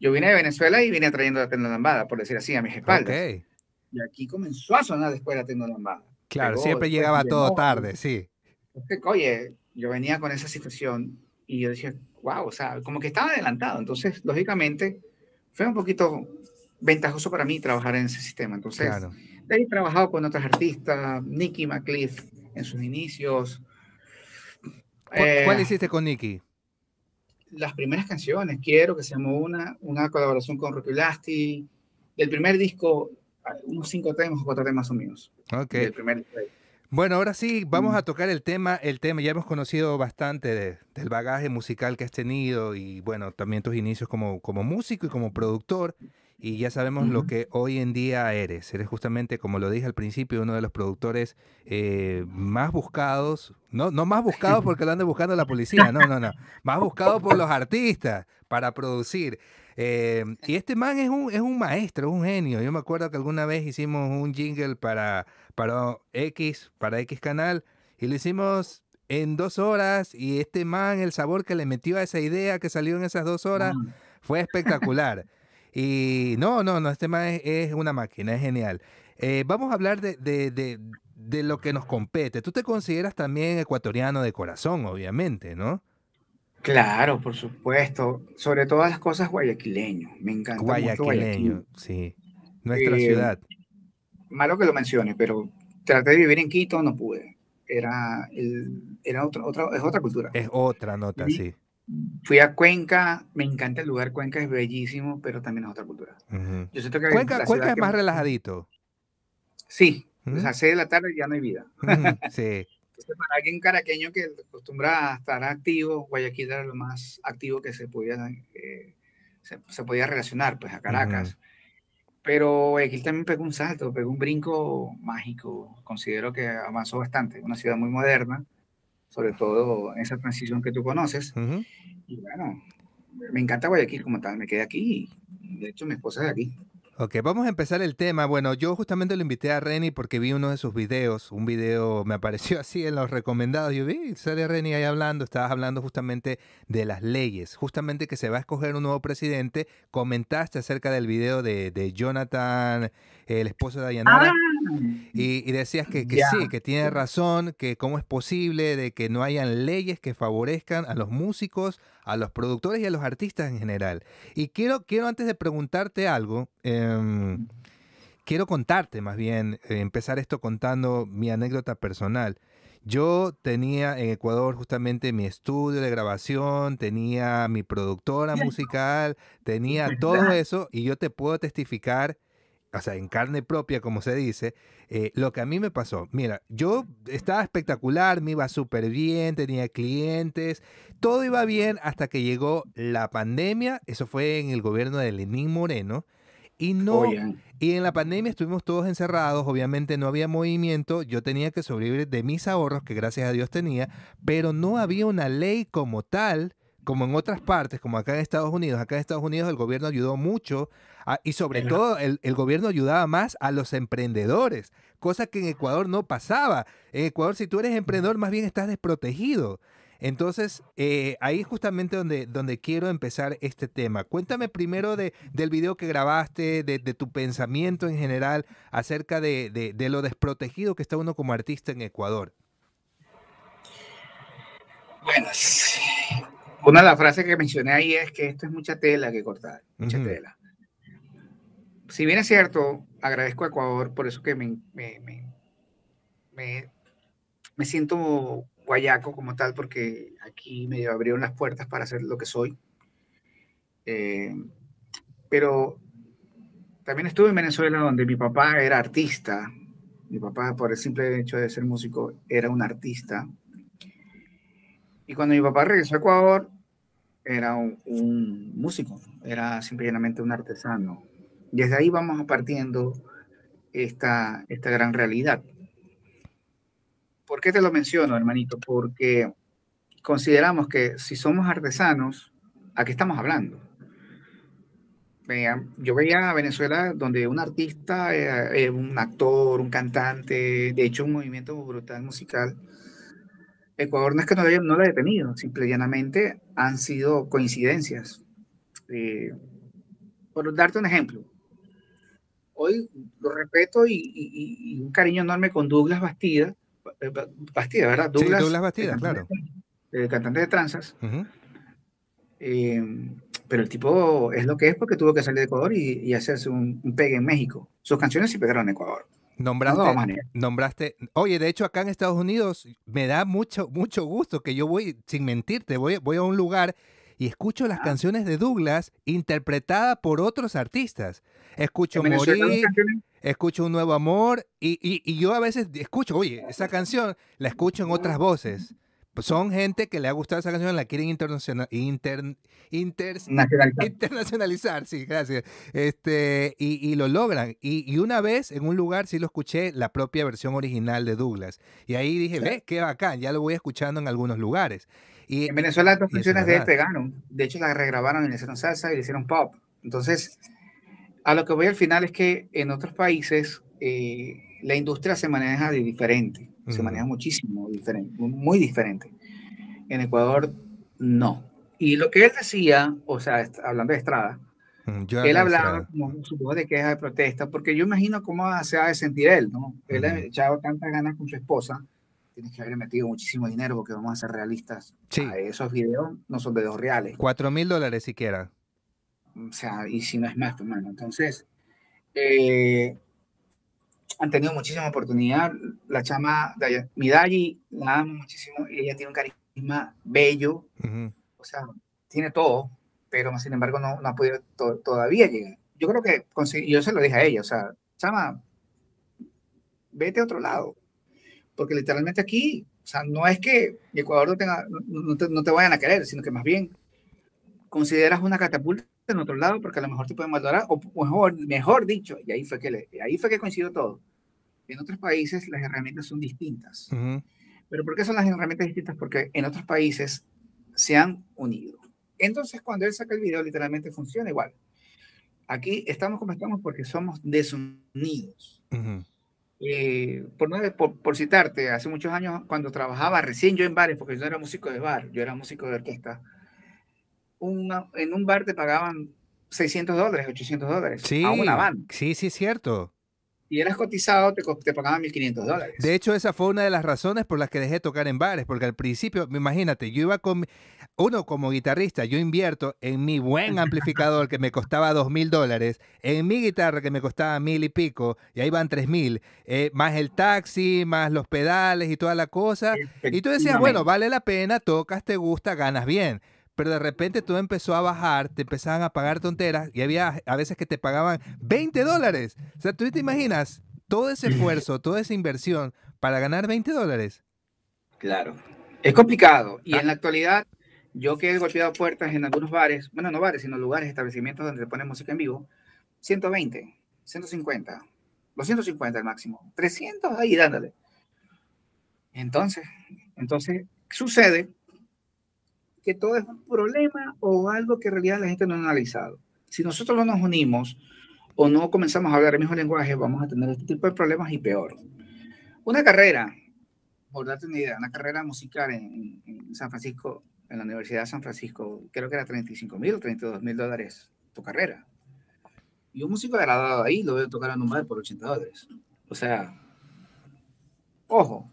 Yo vine de Venezuela y vine trayendo la tecnolambada, por decir así, a mis espaldas. Okay. Y aquí comenzó a sonar después la tecnolombada. Claro, siempre llegaba todo tarde, sí. oye, yo venía con esa situación y yo decía, wow, o sea, como que estaba adelantado. Entonces, lógicamente, fue un poquito ventajoso para mí trabajar en ese sistema. Entonces, de ahí he trabajado con otros artistas, Nicky McCliff en sus inicios. ¿Cuál, eh, hiciste con Nicky? las primeras canciones. Quiero que se llamó una, una colaboración con Rocky Lasti. Del primer disco, unos cinco temas o cuatro temas son míos. Ok. Bueno, ahora sí, vamos a tocar el tema, el tema, ya hemos conocido bastante del bagaje musical que has tenido y bueno, también tus inicios como, como músico y como productor y ya sabemos lo que hoy en día eres. Eres justamente, como lo dije al principio, uno de los productores eh, más buscados, no, no más buscados <laughs> porque lo ande buscando la policía, no, no, no, más buscados por los artistas para producir. Eh, y este man es un, es un maestro, es un genio. Yo me acuerdo que alguna vez hicimos un jingle para, para X, para X canal, y lo hicimos en dos horas, y este man, el sabor que le metió a esa idea que salió en esas dos horas, fue espectacular. Y no, no, no, este man es, una máquina, es genial. Eh, vamos a hablar de, de, de, de lo que nos compete. Tú te consideras también ecuatoriano de corazón, obviamente, ¿no? Claro, por supuesto. Sobre todas las cosas guayaquileño. Me encanta. Guayaquileño, sí. Nuestra eh, ciudad. Malo que lo mencione, pero traté de vivir en Quito, no pude. Era, el, era otra, otra, es otra cultura. Es otra nota, sí. Fui a Cuenca, me encanta el lugar, Cuenca es bellísimo, pero también es otra cultura. Cuenca, Cuenca es más relajadito. Sí, a las seis de la tarde ya no hay vida. sí. Entonces, para alguien caraqueño que acostumbra a estar activo, Guayaquil era lo más activo que se podía, eh, se, podía relacionar pues, a Caracas. Pero Guayaquil también pegó un salto, pegó un brinco mágico. Considero que avanzó bastante. Una ciudad muy moderna, sobre todo en esa transición que tú conoces. Y bueno, me encanta Guayaquil como tal. Me quedé aquí y de hecho mi esposa es de aquí. Ok, vamos a empezar el tema. Bueno, yo justamente lo invité a Reni porque vi uno de sus videos. Un video me <laughs> apareció así en los recomendados. Yo vi, sale Reni ahí hablando. Estabas hablando justamente de las leyes. Justamente que se va a escoger un nuevo presidente. Comentaste acerca del video de, de Jonathan el esposo de Dayanara, ah. Y, decías que, sí, que tiene razón, que cómo es posible de que no hayan leyes que favorezcan a los músicos, a los productores y a los artistas en general. Y quiero, quiero antes de preguntarte algo, em, quiero contarte más bien, eh, empezar esto contando mi anécdota personal. Yo tenía en Ecuador justamente mi estudio de grabación, tenía mi productora musical, tenía todo eso y yo te puedo testificar o sea, en carne propia, como se dice, eh, lo que a mí me pasó. Mira, yo estaba espectacular, me iba súper bien, tenía clientes, todo iba bien hasta que llegó la pandemia, eso fue en el gobierno de Lenín Moreno, y no, y en la pandemia estuvimos todos encerrados, obviamente no había movimiento, yo tenía que sobrevivir de mis ahorros, que gracias a Dios tenía, pero no había una ley como tal como en otras partes, como acá en Estados Unidos, acá en Estados Unidos el gobierno ayudó mucho y sobre todo el, gobierno ayudaba más a los emprendedores, cosa que en Ecuador no pasaba. En Ecuador si tú eres emprendedor más bien estás desprotegido. Entonces, eh, ahí es justamente donde, donde quiero empezar este tema. Cuéntame primero de, del video que grabaste, de, tu pensamiento en general acerca de, de lo desprotegido que está uno como artista en Ecuador. Bueno, una de las frases que mencioné ahí es que esto es mucha tela que cortar, mucha tela. Si bien es cierto, agradezco a Ecuador por eso que me, me, me, me, siento guayaco como tal, porque aquí me abrieron las puertas para ser lo que soy. Eh, pero también estuve en Venezuela donde mi papá era artista. Mi papá, por el simple hecho de ser músico, era un artista. Y cuando mi papá regresó a Ecuador, era un, músico, era simplemente un artesano. Desde ahí vamos partiendo esta, esta gran realidad. ¿Por qué te lo menciono, hermanito? Porque consideramos que si somos artesanos, ¿a qué estamos hablando? Yo veía a Venezuela donde un artista, eh, un actor, un cantante, de hecho un movimiento brutal musical, Ecuador no es que no, lo haya detenido, simple y llanamente han sido coincidencias. Eh, por darte un ejemplo, hoy lo respeto y, un cariño enorme con Douglas Bastida, eh, Bastida, ¿verdad? Douglas, sí, Douglas Bastida, claro. El cantante de tranzas. Eh, pero el tipo es lo que es porque tuvo que salir de Ecuador y, hacerse un, un, pegue en México. Sus canciones sí pegaron en Ecuador. Nombraste, nombraste, oye, de hecho acá en Estados Unidos me da mucho, mucho gusto que yo voy, sin mentirte, voy, voy a un lugar y escucho las Ah. canciones de Douglas interpretadas por otros artistas. Escucho Morir, escucho Un Nuevo Amor y, y- y yo a veces escucho, oye, esa canción la escucho en otras voces. Son gente que le ha gustado esa canción, la quieren internacional, inter, inter- nacionalizar. internacionalizar, sí, gracias. Este, y, y lo logran. Y, y una vez en un lugar sí lo escuché, la propia versión original de Douglas. Y ahí dije, Sí. ve, qué bacán, ya lo voy escuchando en algunos lugares. Y En Venezuela dos eso es canciones de él pegaron. De hecho, las regrabaron y le hicieron salsa y le hicieron pop. Entonces, a lo que voy al final es que en otros países eh, la industria se maneja de diferente. Se maneja muchísimo diferente, muy diferente. En Ecuador, no. Y lo que él decía, o sea, hablando de Estrada, yo él la hablaba como su voz de queja de protesta, porque yo imagino cómo se ha de sentir él, ¿no? Él ha Ujú. echado tantas ganas con su esposa, tiene que haberle metido muchísimo dinero, porque vamos a ser realistas. Sí. Ah, Esos videos no son videos reales. Cuatro mil dólares siquiera. O sea, y si no es más, hermano. Entonces, eh, han tenido muchísima oportunidad. La chama, Midagi, la amo muchísimo. y Ella tiene un carisma bello, o sea, tiene todo, pero sin embargo no, no ha podido to- todavía llegar. Yo creo que, yo se lo dije a ella, o sea, chama, vete a otro lado, porque literalmente aquí, o sea, no es que Ecuador no, tenga, no te, no te vayan a querer, sino que más bien consideras una catapulta en otro lado porque a lo mejor te pueden valorar, o mejor, mejor dicho, y ahí fue que, le- ahí fue que coincidió todo. En otros países las herramientas son distintas. Ujú. ¿Pero por qué son las herramientas distintas? Porque en otros países se han unido. Entonces, cuando él saca el video, literalmente funciona igual. Aquí estamos como estamos porque somos desunidos. Ujú. Eh, por, no- por, por citarte, hace muchos años, cuando trabajaba recién yo en bares, porque yo no era músico de bar, yo era músico de orquesta, una- en un bar te pagaban 600 dólares, 800 dólares Sí, a una banda. sí, sí, es cierto. Y eras cotizado, te, te pagaban 1500 dólares. De hecho, esa fue una de las razones por las que dejé de tocar en bares, porque al principio, imagínate, yo iba con, uno como guitarrista, yo invierto en mi buen <laughs> amplificador que me costaba dos mil dólares, en mi guitarra que me costaba mil y pico, y ahí van tres mil, eh, más el taxi, más los pedales y toda la cosa. Y tú decías, bueno, vale la pena, tocas, te gusta, ganas bien. Pero de repente todo empezó a bajar, te empezaban a pagar tonteras y había a veces que te pagaban 20 dólares. O sea, tú te imaginas todo ese esfuerzo, toda esa inversión para ganar 20 dólares. Claro. Es complicado. Y Ah. en la actualidad, yo que he golpeado puertas en algunos bares, bueno, no bares, sino lugares, establecimientos donde se pone música en vivo, 120, 150, 250 al máximo, 300 ahí dándole. Entonces, entonces sucede que todo es un problema o algo que en realidad la gente no ha analizado. Si nosotros no nos unimos o no comenzamos a hablar el mismo lenguaje, vamos a tener este tipo de problemas y peor. Una carrera, por darte una idea, una carrera musical en, en San Francisco, en la Universidad de San Francisco, creo que era 35 mil o 32 mil dólares tu carrera. Y un músico graduado ahí lo veo tocar en un bar por 80 dólares. O sea, ojo,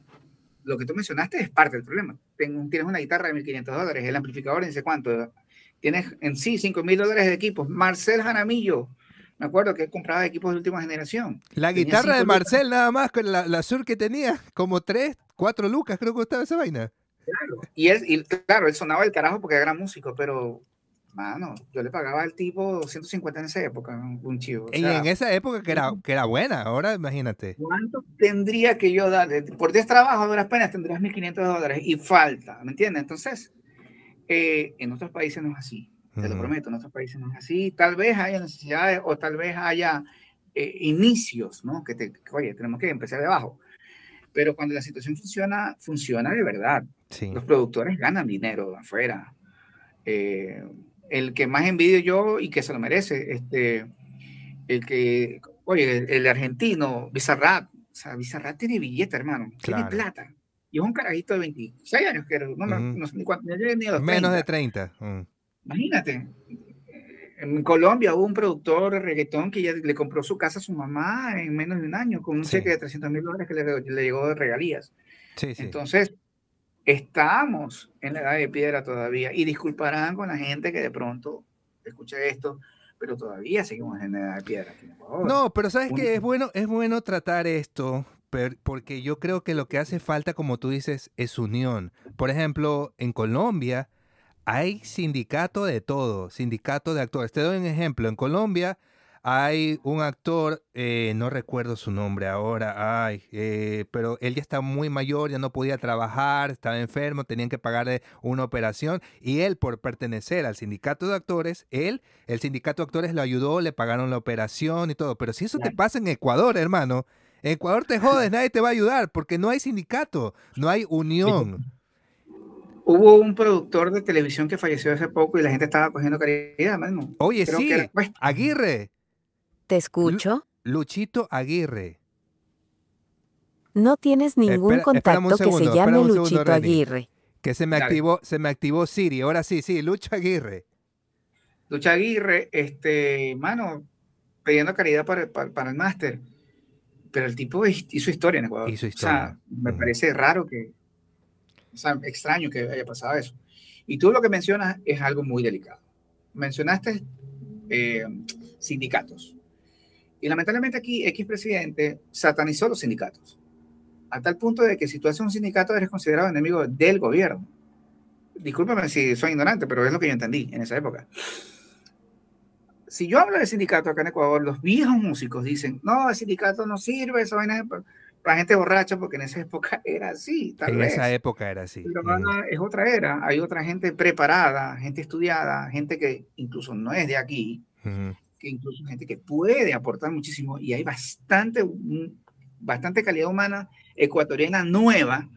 lo que tú mencionaste es parte del problema. Tienes una guitarra de 1.500 dólares, el amplificador, no sé cuánto. Tienes en sí 5 mil dólares de equipos. Marcel Jaramillo, me acuerdo que compraba equipos de última generación. La Tenía guitarra de cinco lucas. Marcel nada más, con la, la sur que tenía, como 3, 4 lucas creo que costaba esa vaina. Y, él, y claro, él sonaba del carajo porque era músico, pero, mano, yo le pagaba al tipo 250 en esa época, un chivo. O y sea, en esa época que era, que era buena, ahora imagínate. ¿Cuánto tendría que yo darle? Por 10 trabajos de las penas tendrías 1.500 dólares y falta, ¿me entiendes? Entonces, eh, en otros países no es así, te lo Ujú. prometo, en otros países no es así. Tal vez haya necesidades o tal vez haya eh, inicios, ¿no? Que, te, que, oye, tenemos que empezar de abajo. Pero cuando la situación funciona, funciona de verdad. Sí. Los productores ganan dinero afuera. Eh, el que más envidio yo y que se lo merece, este, el que, oye, el, el argentino, Bizarrap, o sea, Bizarrap tiene billete, hermano, Claro. tiene plata. Y es un carajito de 26 años, que no, no sé ni cuánto, ni los Menos 30. de 30. mm. Imagínate. En Colombia hubo un productor de reggaetón que ya le compró su casa a su mamá en menos de un año con un Sí. cheque de 300 mil dólares que le, le llegó de regalías. Sí, sí. Entonces, estamos en la edad de piedra todavía. Y disculparán con la gente que de pronto escucha esto, pero todavía seguimos en la edad de piedra. No, pero sabes Un- que es bueno, es bueno tratar esto, porque yo creo que lo que hace falta, como tú dices, es unión. Por ejemplo, en Colombia hay sindicato de todo, sindicato de actores. Te doy un ejemplo. En Colombia hay un actor, eh, no recuerdo su nombre ahora, ay, eh, pero él ya está muy mayor, ya no podía trabajar, estaba enfermo, tenían que pagarle una operación y él por pertenecer al sindicato de actores, él, el sindicato de actores lo ayudó, le pagaron la operación y todo. Pero si eso te pasa en Ecuador, hermano, en Ecuador te jodes, nadie te va a ayudar porque no hay sindicato, no hay unión. Hubo un productor de televisión que falleció hace poco y la gente estaba cogiendo caridad, mano. Oye, sí, Aguirre. ¿Te escucho? Luchito Aguirre. No tienes ningún contacto que se llame Luchito Aguirre. Que se me activó, se me activó Siri. Ahora sí, sí, Lucho Aguirre. Lucho Aguirre, este, mano, pidiendo caridad para, para, el máster. Pero el tipo hizo historia en Ecuador. Hizo historia. O sea, me parece raro que, o sea, extraño que haya pasado eso. Y tú lo que mencionas es algo muy delicado. Mencionaste eh, sindicatos. Y lamentablemente aquí X presidente satanizó los sindicatos. A tal punto de que si tú haces un sindicato eres considerado enemigo del gobierno. Discúlpame si soy ignorante, pero es lo que yo entendí en esa época. Si yo hablo de sindicato acá en Ecuador, los viejos músicos dicen, no, el sindicato no sirve, eso vaina para gente borracha, porque en esa época <laughs> era así. en esa época era así. Pero es otra era. Hay otra gente preparada, gente estudiada, gente que incluso no es de aquí, que incluso gente que puede aportar muchísimo y hay bastante, bastante calidad humana ecuatoriana nueva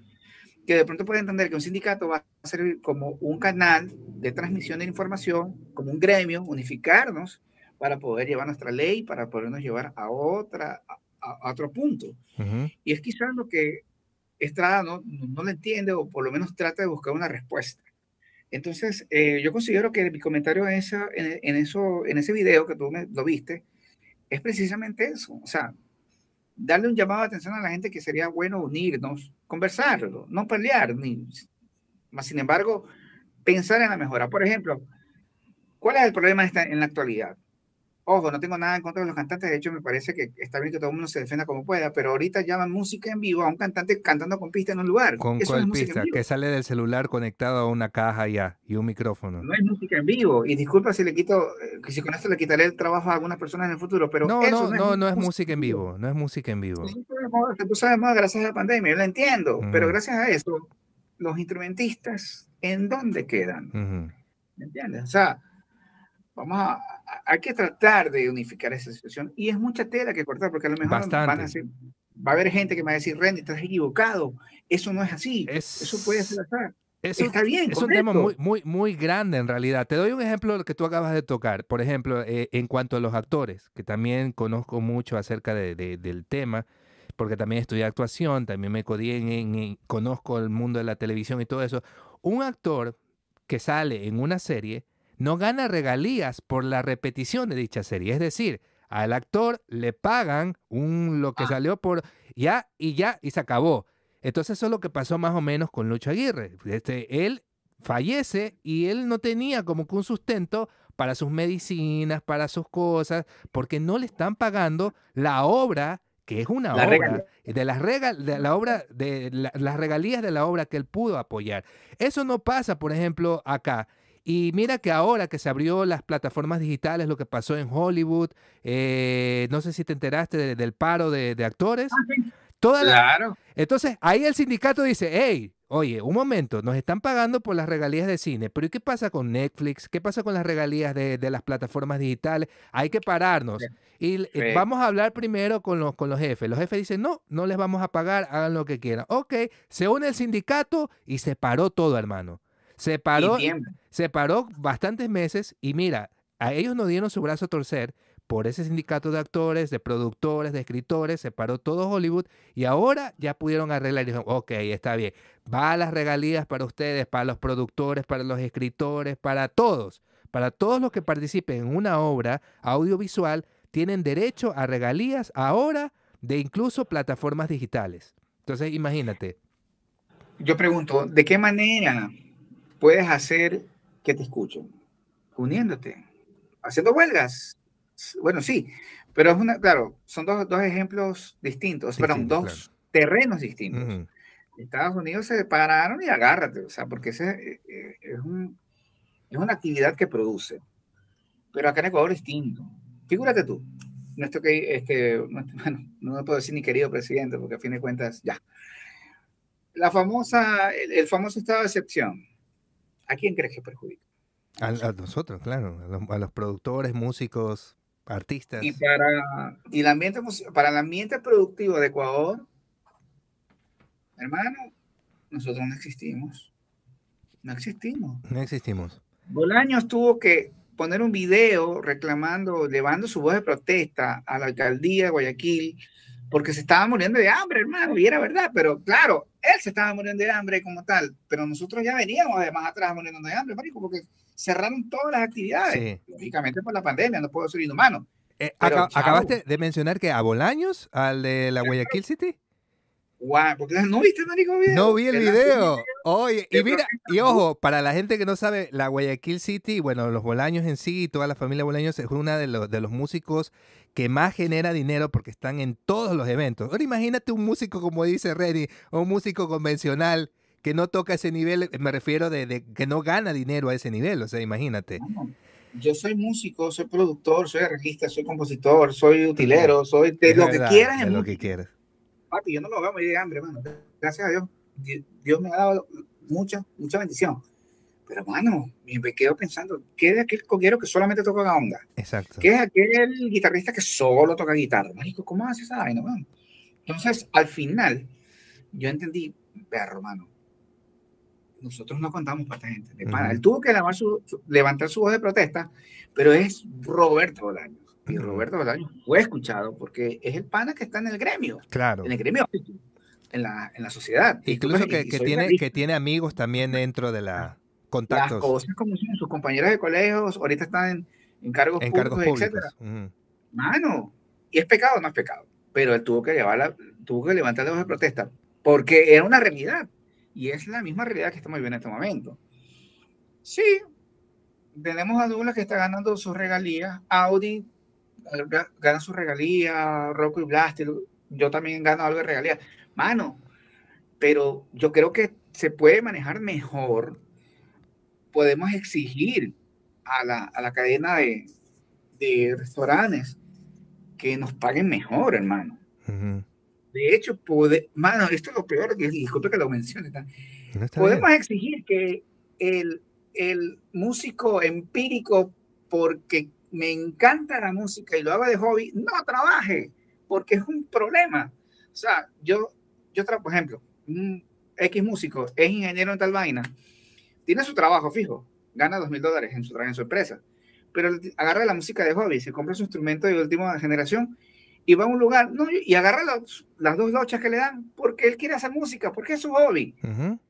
que de pronto puede entender que un sindicato va a ser como un canal de transmisión de información, como un gremio, unificarnos para poder llevar nuestra ley, para podernos llevar a, otra, a, otro punto. Y es quizás lo que Estrada no, no, lo entiende o por lo menos trata de buscar una respuesta. Entonces, eh, yo considero que mi comentario en, esa, en, eso, en ese video que tú me, lo viste es precisamente eso. O sea, darle un llamado de atención a la gente que sería bueno unirnos, conversarlo, no pelear, ni, más sin embargo, pensar en la mejora. Por ejemplo, ¿cuál es el problema en la actualidad? Ojo, no tengo nada en contra de los cantantes, de hecho me parece que está bien que todo el mundo se defienda como pueda, pero ahorita llaman música en vivo a un cantante cantando con pista en un lugar. ¿Con cuál pista? Que sale del celular conectado a una caja ya y un micrófono. No es música en vivo, y disculpa si le quito, eh, si con esto le quitaré el trabajo a algunas personas en el futuro, pero no, no, no, no, es, música en vivo, no es música en vivo. Se puso de moda gracias a la pandemia, yo lo entiendo, pero gracias a eso, los instrumentistas, ¿en dónde quedan? ¿Me entiendes? O sea, vamos a, hay que tratar de unificar esa situación y es mucha tela que cortar porque a lo mejor van a va a haber gente que me va a decir, Randy, estás equivocado, eso no es así, eso puede ser así. Está bien. Es un tema muy, muy, muy grande en realidad. Te doy un ejemplo de lo que tú acabas de tocar. Por ejemplo, eh, en cuanto a los actores, que también conozco mucho acerca de, del tema, porque también estudié actuación, también me codié en, conozco el mundo de la televisión y todo eso. Un actor que sale en una serie no gana regalías por la repetición de dicha serie. Es decir, al actor le pagan un, lo que ah. salió por ya y ya y se acabó. Entonces eso es lo que pasó más o menos con Lucho Aguirre. Este, él fallece y él no tenía como que un sustento para sus medicinas, para sus cosas, porque no le están pagando la obra que es una obra de las de la obra de las regalías de la obra que él pudo apoyar. Eso no pasa, por ejemplo, acá. Y mira que ahora que se abrió las plataformas digitales, lo que pasó en Hollywood, eh, no sé si te enteraste del paro de, actores. Ah, claro. Entonces, ahí el sindicato dice, hey, oye, un momento, nos están pagando por las regalías de cine, pero ¿y qué pasa con Netflix? ¿Qué pasa con las regalías de, las plataformas digitales? Hay que pararnos. Y vamos a hablar primero con los, con los jefes. Los jefes dicen, no, no les vamos a pagar, hagan lo que quieran. Ok, se une el sindicato y se paró todo, hermano. Se paró, se paró bastantes meses y mira, a ellos no dieron su brazo a torcer por ese sindicato de actores, de productores, de escritores, se paró todo Hollywood y ahora ya pudieron arreglar y dijeron, ok, está bien, va a las regalías para ustedes, para los productores, para los escritores, para todos, para todos los que participen en una obra audiovisual, tienen derecho a regalías ahora de incluso plataformas digitales. Entonces, imagínate. Yo pregunto, ¿de qué manera puedes hacer que te escuchen? Uniéndote, haciendo huelgas. Bueno, sí, pero es una, claro, son dos, dos ejemplos distintos, perdón, dos terrenos distintos. Estados Unidos se pararon y agárrate, o sea, porque ese eh, eh, es un, es una actividad que produce. Pero acá en Ecuador es distinto. Figúrate tú, nuestro que, este, <laughs> bueno, no me puedo decir ni querido presidente, porque a fin de cuentas, ya. La famosa, el, famoso estado de excepción, ¿a quién crees que perjudica? A, nosotros, claro, a los, productores, músicos, artistas. Y para, y el ambiente, para el ambiente productivo de Ecuador, hermano, nosotros no existimos. No existimos. No existimos. Bolaños tuvo que poner un video reclamando, llevando su voz de protesta a la alcaldía de Guayaquil, porque se estaba muriendo de hambre, hermano, y era verdad, pero claro, él se estaba muriendo de hambre como tal, pero nosotros ya veníamos de más atrás muriendo de hambre, marico, porque cerraron todas las actividades, lógicamente por la pandemia, no puedo ser inhumano. Eh, acabaste de mencionar que a Bolaños, al de la Guayaquil City. Guau, porque no viste video. No vi el video. Oye, y mira, y ojo, para la gente que no sabe, la Guayaquil City, bueno, los Bolaños en sí, toda la familia Bolaños es una de los, de los músicos que más genera dinero porque están en todos los eventos. Ahora imagínate un músico, como dice Reni, o un músico convencional que no toca ese nivel, me refiero de, que no gana dinero a ese nivel, o sea, imagínate. Yo soy músico, soy productor, soy arreglista, soy compositor, soy utilero, soy de lo que quieras. De lo que quieras papi, yo no lo veo muy de hambre, mano. Gracias a Dios. Dios me ha dado mucha, mucha bendición. Pero, mano, me quedo pensando, ¿qué es aquel coquero que solamente toca la onda? Exacto. ¿Qué es aquel guitarrista que solo toca guitarra? Marico, ¿cómo hace esa vaina, mano? Entonces, al final, yo entendí, perro, mano, nosotros no contamos para esta gente. Él tuvo que levantar su voz de protesta, pero es Roberto Bolaños. Y Roberto Bolaños fue escuchado porque es el pana que está en el gremio. Claro. En el gremio, en la, en la sociedad. Incluso que, que tiene, que tiene amigos también dentro de la contactos. Las cosas como son sus compañeros de colegios, ahorita están en, cargos públicos, etc. Mano, y es pecado no es pecado. Pero él tuvo que, llevar tuvo que levantar la voz de protesta porque era una realidad. Y es la misma realidad que estamos viviendo en este momento. Sí, tenemos a Douglas que está ganando sus regalías. Audi gana su regalía, Rocco y Blast, yo también gano algo de regalía. Mano, pero yo creo que se puede manejar mejor. Podemos exigir a la, a la cadena de, de, restaurantes que nos paguen mejor, hermano. De hecho, puede, mano, esto es lo peor, disculpe que lo mencione. podemos exigir que el, el músico empírico, porque me encanta la música y lo hago de hobby, no trabaje, porque es un problema. O sea, yo, yo por ejemplo, un X músico es ingeniero en tal vaina, tiene su trabajo fijo, gana dos mil dólares en su, en su empresa, pero agarra la música de hobby, se compra su instrumento de última generación y va a un lugar no, y agarra las dos lochas que le dan porque él quiere hacer música, porque es su hobby.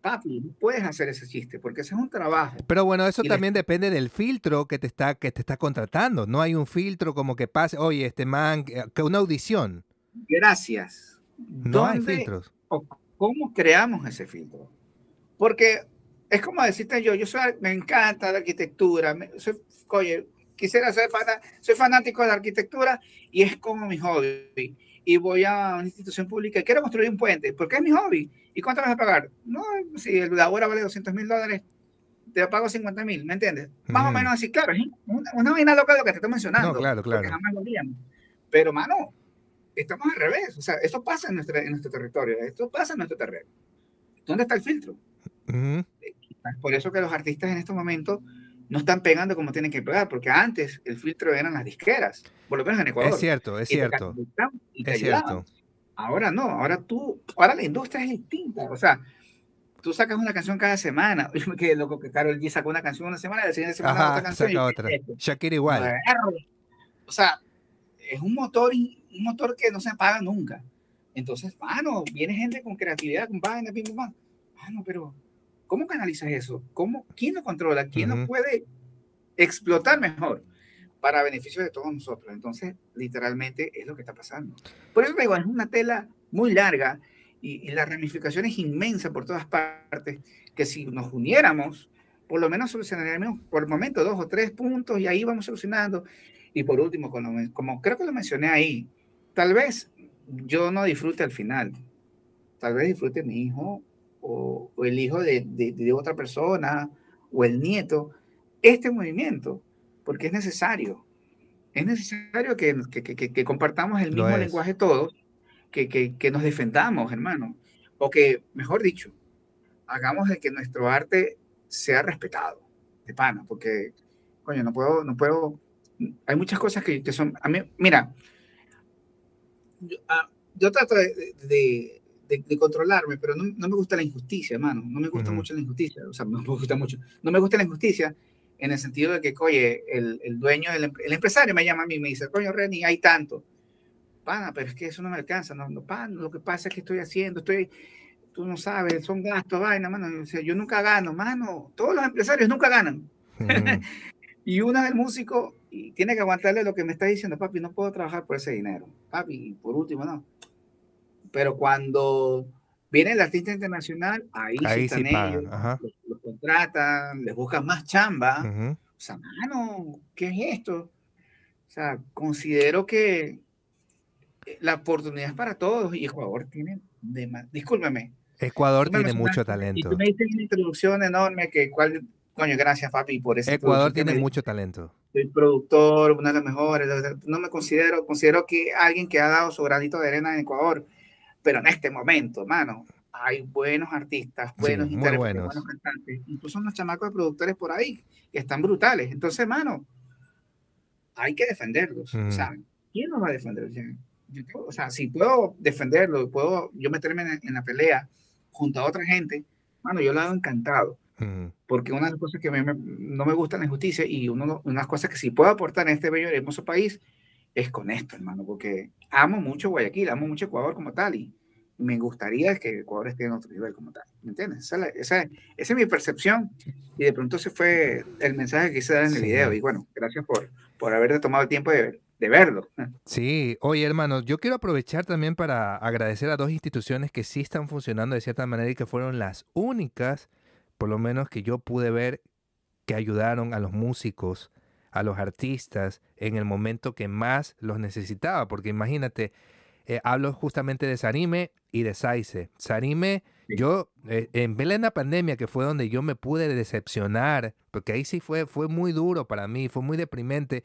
Papi, puedes hacer ese chiste porque ese es un trabajo. Pero bueno, eso también depende del filtro que te está que te está contratando. No hay un filtro como que pase, oye, este man, que una audición. Gracias. No hay filtros. ¿Cómo creamos ese filtro? Porque es como decirte yo, yo soy, me encanta la arquitectura, soy, oye, quisiera ser soy fanático de la arquitectura y es como mi hobby. Y voy a una institución pública y quiero construir un puente, porque es mi hobby. ¿Y cuánto vas a pagar? No, si la obra vale 200 mil dólares, te pago 50 mil, ¿me entiendes? Más o menos así, claro, una, una vaina loca de lo que te estoy mencionando. No, claro, claro. Jamás lo Pero, mano, estamos al revés. O sea, eso pasa en, nuestro, en nuestro territorio, esto pasa en nuestro terreno. ¿Dónde está el filtro? Por eso que los artistas en estos momentos no están pegando como tienen que pegar, porque antes el filtro eran las disqueras, por lo menos en Ecuador. Es cierto, es cierto. es cierto. Ahora no, ahora tú, ahora la industria es distinta, o sea, tú sacas una canción cada semana, <laughs> yo me quedé loco que Carol G sacó una canción una semana y la siguiente semana otra canción. Saca otra. Shakira igual. O sea, es un motor, un motor que no se apaga nunca. Entonces, mano, viene gente con creatividad, con vaina, pim, pam, mano, pero ¿Cómo canalizas eso? ¿Cómo, ¿Quién lo controla? ¿Quién lo puede explotar mejor para beneficio de todos nosotros? Entonces, literalmente es lo que está pasando. Por eso digo, es una tela muy larga y, la ramificación es inmensa por todas partes, que si nos uniéramos, por lo menos solucionaríamos por el momento dos o tres puntos y ahí vamos solucionando. Y por último, como, como creo que lo mencioné ahí, tal vez yo no disfrute al final, tal vez disfrute mi hijo o, el hijo de, de, otra persona o el nieto, este movimiento, porque es necesario. Es necesario que, que, compartamos el mismo lenguaje todos, que, nos defendamos, hermano. O que, mejor dicho, hagamos de que nuestro arte sea respetado, de pana, porque, coño, no puedo, no puedo, hay muchas cosas que, son, a mí, mira, yo, ah, trato de, de, controlarme, pero no, no, me gusta la injusticia, hermano, no me gusta mucho la injusticia, o sea, no me gusta mucho, no me gusta la injusticia en el sentido de que, oye, el, el dueño, el, el, empresario me llama a mí y me dice, coño, Reni, hay tanto. Pana, pero es que eso no me alcanza, no, no, pan, lo que pasa es que estoy haciendo, estoy, tú no sabes, son gastos, vaina, mano, o sea, yo nunca gano, mano, todos los empresarios nunca ganan. <laughs> y una del músico y tiene que aguantarle lo que me está diciendo, papi, no puedo trabajar por ese dinero, papi, y por último, no. Pero cuando viene el artista internacional, ahí, sí están ellos, los, contratan, les buscan más chamba. O sea, mano, ¿qué es esto? O sea, considero que la oportunidad es para todos y Ecuador tiene, de discúlpeme. Ecuador tiene mucho talento. Y tú me dices una introducción enorme que cuál, coño, gracias papi por eso. Ecuador tiene mucho talento. Soy productor, una de las mejores. No me considero, considero que alguien que ha dado su granito de arena en Ecuador pero en este momento, mano, hay buenos artistas, buenos intérpretes, buenos. cantantes, incluso unos chamacos de productores por ahí que están brutales. Entonces, mano, hay que defenderlos. O sea, ¿quién nos va a defender? o sea, si puedo defenderlo, puedo yo meterme en, la pelea junto a otra gente, mano, yo lo hago encantado. Porque una de las cosas que no me gusta la injusticia y una de las cosas que sí puedo aportar en este bello y hermoso país es con esto, hermano, porque amo mucho Guayaquil, amo mucho Ecuador como tal y me gustaría que Ecuador esté en otro nivel como tal, ¿me entiendes? Esa, esa, es mi percepción y de pronto se fue el mensaje que quise dar en el video y bueno, gracias por, por haberte tomado el tiempo de, de verlo. Sí, oye hermano, yo quiero aprovechar también para agradecer a dos instituciones que sí están funcionando de cierta manera y que fueron las únicas, por lo menos que yo pude ver, que ayudaron a los músicos a los artistas en el momento que más los necesitaba, porque imagínate, eh, hablo justamente de Sarime y de Saize. Sarime, yo eh, en plena pandemia, que fue donde yo me pude decepcionar, porque ahí sí fue, fue muy duro para mí, fue muy deprimente,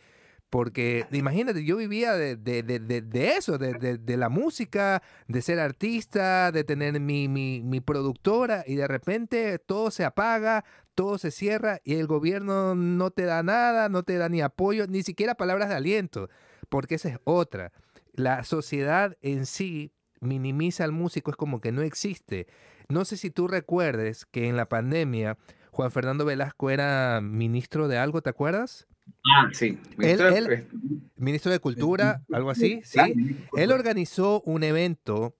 porque imagínate, yo vivía de, de, de, de eso, de, la música, de ser artista, de tener mi, mi, mi, productora y de repente todo se apaga, todo se cierra y el gobierno no te da nada, no te da ni apoyo, ni siquiera palabras de aliento, porque esa es otra. La sociedad en sí minimiza al músico, es como que no existe. No sé si tú recuerdes que en la pandemia Juan Fernando Velasco era ministro de algo, ¿te acuerdas? Ah, sí. Ministro, él, ministro de Cultura, algo así, sí. Él organizó un evento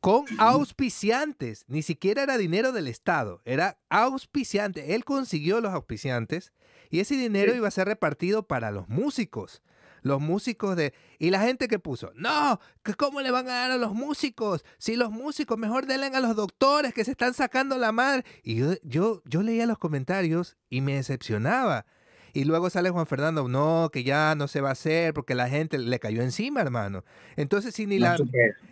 con auspiciantes, ni siquiera era dinero del Estado, era auspiciante. Él consiguió los auspiciantes y ese dinero iba a ser repartido para los músicos. Los músicos de... Y la gente que puso, no, ¿cómo le van a dar a los músicos? Si los músicos mejor denle a los doctores que se están sacando la madre. Y yo, yo, yo leía los comentarios y me decepcionaba. Y luego sale Juan Fernando, no, que ya no se va a hacer porque la gente le cayó encima, hermano. Entonces, si ni la,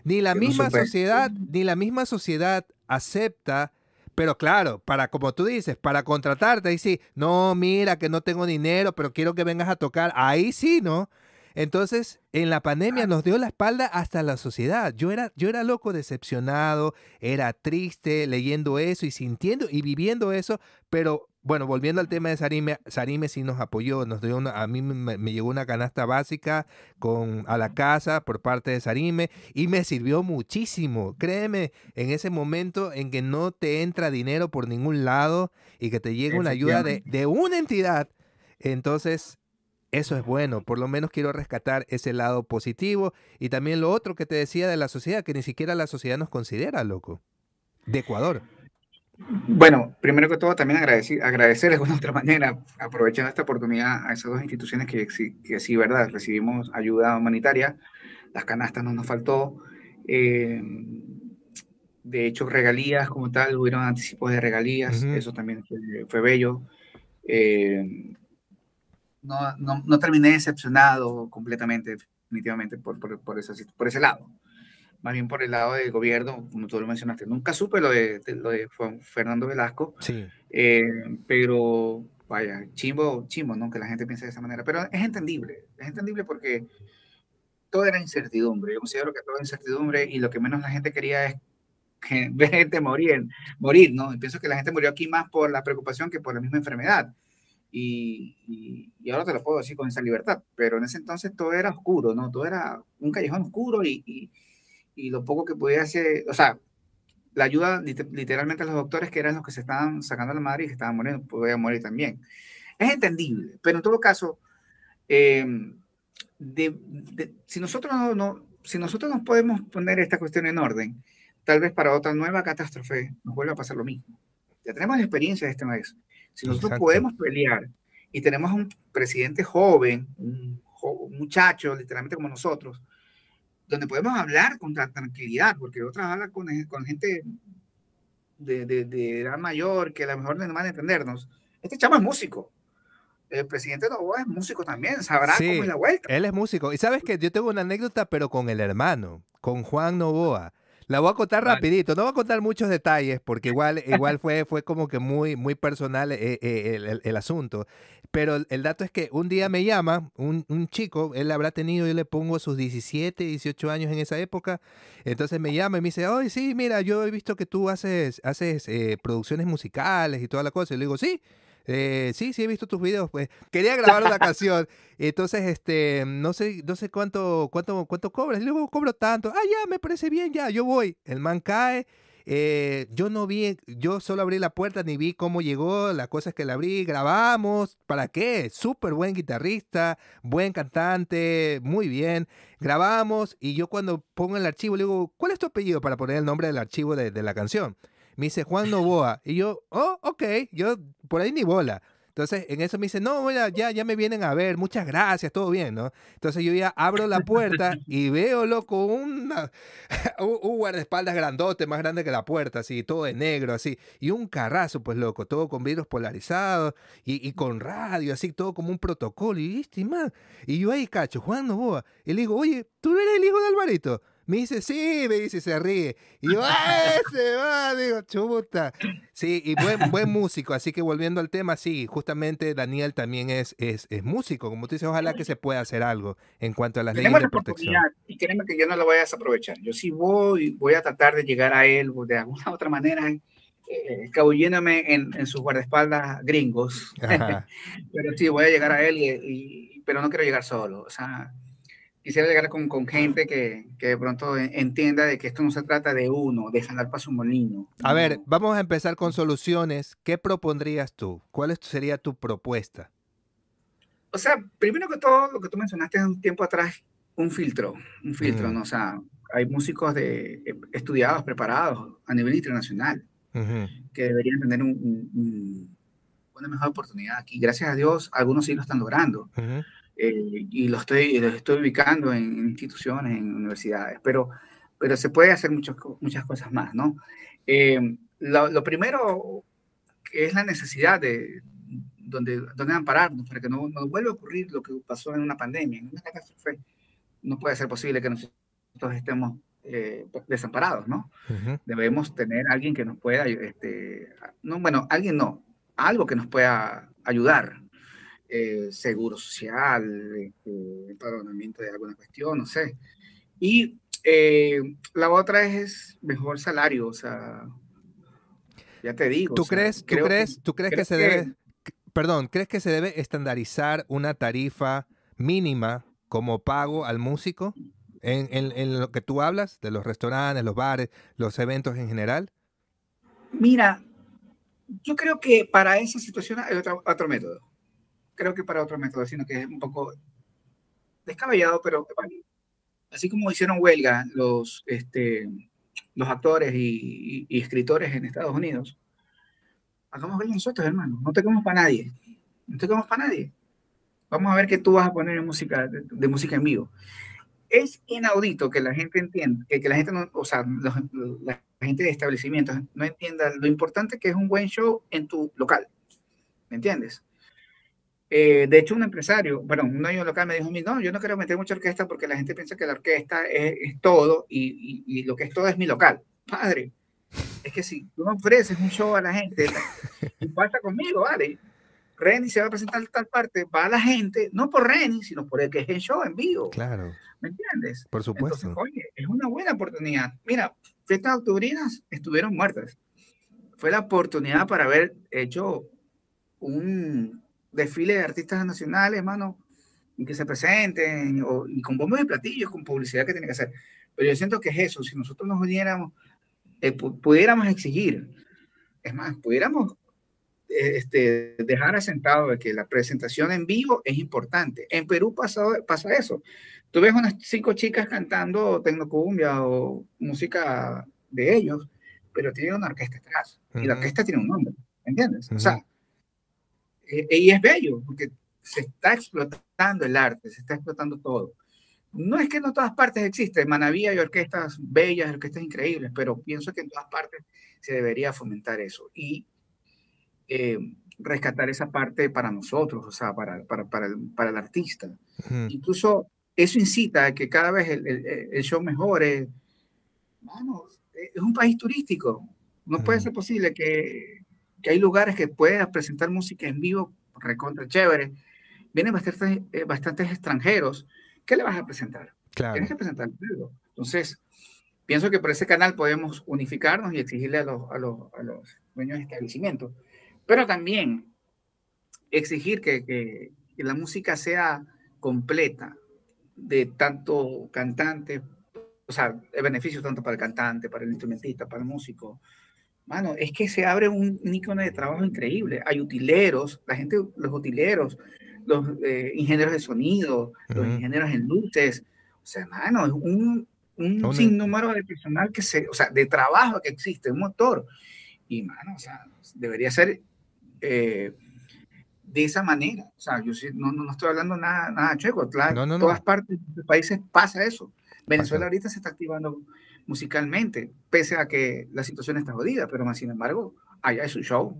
ni la misma sociedad, ni la misma sociedad acepta, pero claro, para, como tú dices, para contratarte, ahí sí, no, mira que no tengo dinero, pero quiero que vengas a tocar, ahí sí, ¿no? Entonces, en la pandemia nos dio la espalda hasta la sociedad. Yo era, yo era loco, decepcionado, era triste leyendo eso y sintiendo y viviendo eso, pero bueno, volviendo al tema de Sarime, Sarime sí nos apoyó, nos dio una, a mí me, llegó una canasta básica con, a la casa por parte de Sarime y me sirvió muchísimo. Créeme, en ese momento en que no te entra dinero por ningún lado y que te llega una ayuda de, de una entidad, entonces eso es bueno, por lo menos quiero rescatar ese lado positivo y también lo otro que te decía de la sociedad, que ni siquiera la sociedad nos considera, loco, de Ecuador. Bueno, primero que todo, también agradecer, agradecerles de otra manera, aprovechando esta oportunidad a esas dos instituciones que, que sí, ¿verdad? Recibimos ayuda humanitaria, las canastas no nos faltó. Eh, de hecho, regalías como tal, hubieron anticipos de regalías, eso también fue, bello. Eh, no, no, no, terminé decepcionado completamente, definitivamente, por, por, por, por ese lado más bien por el lado del gobierno, como tú lo mencionaste. Nunca supe lo de, lo de Fernando Velasco, sí. Eh, pero vaya, chimbo, chimbo, ¿no? Que la gente piense de esa manera, pero es entendible, es entendible porque todo era incertidumbre. Yo considero que todo era incertidumbre y lo que menos la gente quería es <laughs> ver gente morir, morir, ¿no? Y pienso que la gente murió aquí más por la preocupación que por la misma enfermedad. Y, y, ahora te lo puedo decir con esa libertad, pero en ese entonces todo era oscuro, ¿no? Todo era un callejón oscuro y, y lo poco que podía hacer, o sea, la ayuda literalmente a los doctores que eran los que se estaban sacando la madre y que estaban muriendo, podían morir también. Es entendible, pero en todo caso, em, si, nosotros no, si nosotros nos podemos poner esta cuestión en orden, tal vez para otra nueva catástrofe nos vuelva a pasar lo mismo. Ya tenemos experiencia de este mes. Si nosotros podemos pelear y tenemos un presidente joven, un, muchacho, literalmente como nosotros, donde podemos hablar con tranquilidad, porque otras hablan con, con gente de, de, edad mayor que a lo mejor no van a entendernos. Este chamo es músico. El presidente Novoa es músico también, sabrá cómo es la vuelta. Él es músico. Y sabes que yo tengo una anécdota, pero con el hermano, con Juan Novoa. La voy a contar rapidito, no voy a contar muchos detalles porque <laughs> igual, igual fue, fue como que muy, muy personal eh, eh, el, asunto. Pero el, dato es que un día me llama un, chico, él habrá tenido, yo le pongo sus 17, 18 años en esa época, entonces me llama y me dice, oye, sí, mira, yo he visto que tú haces, haces eh, producciones musicales y toda la cosa. Y le digo, sí. Eh, sí, sí he visto tus videos, pues. Quería grabar una canción. Entonces, este, no sé, no sé cuánto, cuánto, cuánto cobras. Y luego cobro tanto. Ah, ya, me parece bien, ya, yo voy. El man cae. Eh, yo no vi, yo solo abrí la puerta ni vi cómo llegó. La cosa es que la abrí, grabamos. ¿Para qué? Súper buen guitarrista, buen cantante, muy bien. Grabamos y yo cuando pongo el archivo le digo, ¿cuál es tu apellido para poner el nombre del archivo de la canción? Me dice Juan Novoa. Y yo, oh, ok, yo por ahí ni bola. Entonces, en eso me dice, no, ya, ya me vienen a ver, muchas gracias, todo bien, ¿no? Entonces yo ya abro la puerta <laughs> y veo, loco, una, <laughs> un, guardaespaldas grandote, más grande que la puerta, así, todo de negro, así, y un carrazo, pues, loco, todo con vidrios polarizados y, con radio, así, todo como un protocolo, y este, man, y yo ahí, cacho, Juan Novoa, y le digo, oye, ¿tú eres el hijo de Alvarito? Me dice, sí, me dice, se ríe. Y yo, ¡ah, <laughs> ese va! Digo, chuta. Sí, y buen, buen músico. Así que volviendo al tema, sí, justamente Daniel también es, es, es músico. Como tú dices, ojalá que se pueda hacer algo en cuanto a las leyes de protección. Y créeme que yo no lo voy a desaprovechar. Yo sí voy, voy a tratar de llegar a él de alguna <laughs> otra manera, eh, escabulléndome en, en sus guardaespaldas gringos. <laughs> pero sí, voy a llegar a él, y, pero no quiero llegar solo. O sea, quisiera llegar con, con gente que, que, de pronto entienda de que esto no se trata de uno, de jalar para su molino. A ver, vamos a empezar con soluciones. ¿Qué propondrías tú? ¿Cuál sería tu propuesta? O sea, primero que todo, lo que tú mencionaste hace un tiempo atrás, un filtro, un filtro, mm. ¿no? O sea, hay músicos de, estudiados, preparados a nivel internacional, que deberían tener un, una mejor oportunidad aquí. Gracias a Dios, algunos sí lo están logrando. Eh, y lo estoy, lo estoy ubicando en, instituciones, en universidades, pero, pero se puede hacer muchas muchas cosas más, ¿no? Eh, lo, lo, primero es la necesidad de donde, donde ampararnos para que no, no vuelva a ocurrir lo que pasó en una pandemia, en una catástrofe. No puede ser posible que nosotros estemos eh, desamparados, ¿no? Debemos tener alguien que nos pueda, este, no, bueno, alguien no, algo que nos pueda ayudar, eh, seguro social, este, empadronamiento de alguna cuestión, no sé. Y eh, la otra es mejor salario, o sea, ya te digo. ¿Tú crees, ¿tú crees, que, ¿tú crees que se debe, perdón, crees que se debe estandarizar una tarifa mínima como pago al músico en, en, lo que tú hablas, de los restaurantes, los bares, los eventos en general? Mira, yo creo que para esa situación hay otro, otro método creo que para otro método, sino que es un poco descabellado, pero así como hicieron huelga los, este, los actores y, escritores en Estados Unidos, hagamos huelga nosotros, hermano. No tenemos para nadie. No tenemos para nadie. Vamos a ver qué tú vas a poner en música, de, música en vivo. Es inaudito que la gente entienda, que, que la gente no, o sea, la gente de establecimientos no entienda lo importante que es un buen show en tu local. ¿Me entiendes? Eh, de hecho, un empresario, bueno, un dueño local me dijo a mí, no, yo no quiero meter mucha orquesta porque la gente piensa que la orquesta es, todo y, y, lo que es todo es mi local. Padre, es que si tú no ofreces un show a la gente y pasa conmigo, ¿vale? Reni se va a presentar en tal parte, va la gente, no por Reni, sino por el que es el show en vivo. Claro. ¿Me entiendes? Por supuesto. Entonces, oye, es una buena oportunidad. Mira, fiestas octubrinas estuvieron muertas. Fue la oportunidad para haber hecho un desfile de artistas nacionales, hermano, y que se presenten, o, y con bombos de platillos, con publicidad que tiene que hacer. Pero yo siento que es eso, si nosotros nos uniéramos, eh, pudiéramos exigir, es más, pudiéramos eh, este, dejar asentado de que la presentación en vivo es importante. En Perú pasa, pasa eso. Tú ves unas cinco chicas cantando tecnocumbia o música de ellos, pero tienen una orquesta atrás. Y la orquesta tiene un nombre, ¿entiendes? O sea, eh, y es bello, porque se está explotando el arte, se está explotando todo. No es que en todas partes existe, Manaví hay orquestas bellas, orquestas increíbles, pero pienso que en todas partes se debería fomentar eso y eh, rescatar esa parte para nosotros, o sea, para, para, para, el, para el, artista. Incluso eso incita a que cada vez el, el, show mejore. Vamos, es un país turístico. No puede ser posible que, que hay lugares que puedas presentar música en vivo, recontra chévere. Vienen bastantes, eh, bastantes extranjeros ¿qué le vas a presentar? Claro. Tienes que presentar algo. Entonces, pienso que por ese canal podemos unificarnos y exigirle a los, a los, a los dueños de establecimientos, pero también exigir que, que, que, la música sea completa de tanto cantante, o sea, el beneficio tanto para el cantante, para el instrumentista, para el músico. Mano, es que se abre un, un icono de trabajo increíble. Hay utileros, la gente, los utileros, los eh, ingenieros de sonido, los ingenieros en luces, o sea, mano, es un, un sinnúmero de personal que se, o sea, de trabajo que existe, un motor. Y, mano, o sea, debería ser eh, de esa manera. O sea, yo no, no, estoy hablando nada, nada checo, claro, en todas partes de países pasa eso. Venezuela ahorita se está activando musicalmente, pese a que la situación está jodida, pero más sin embargo, allá es su show,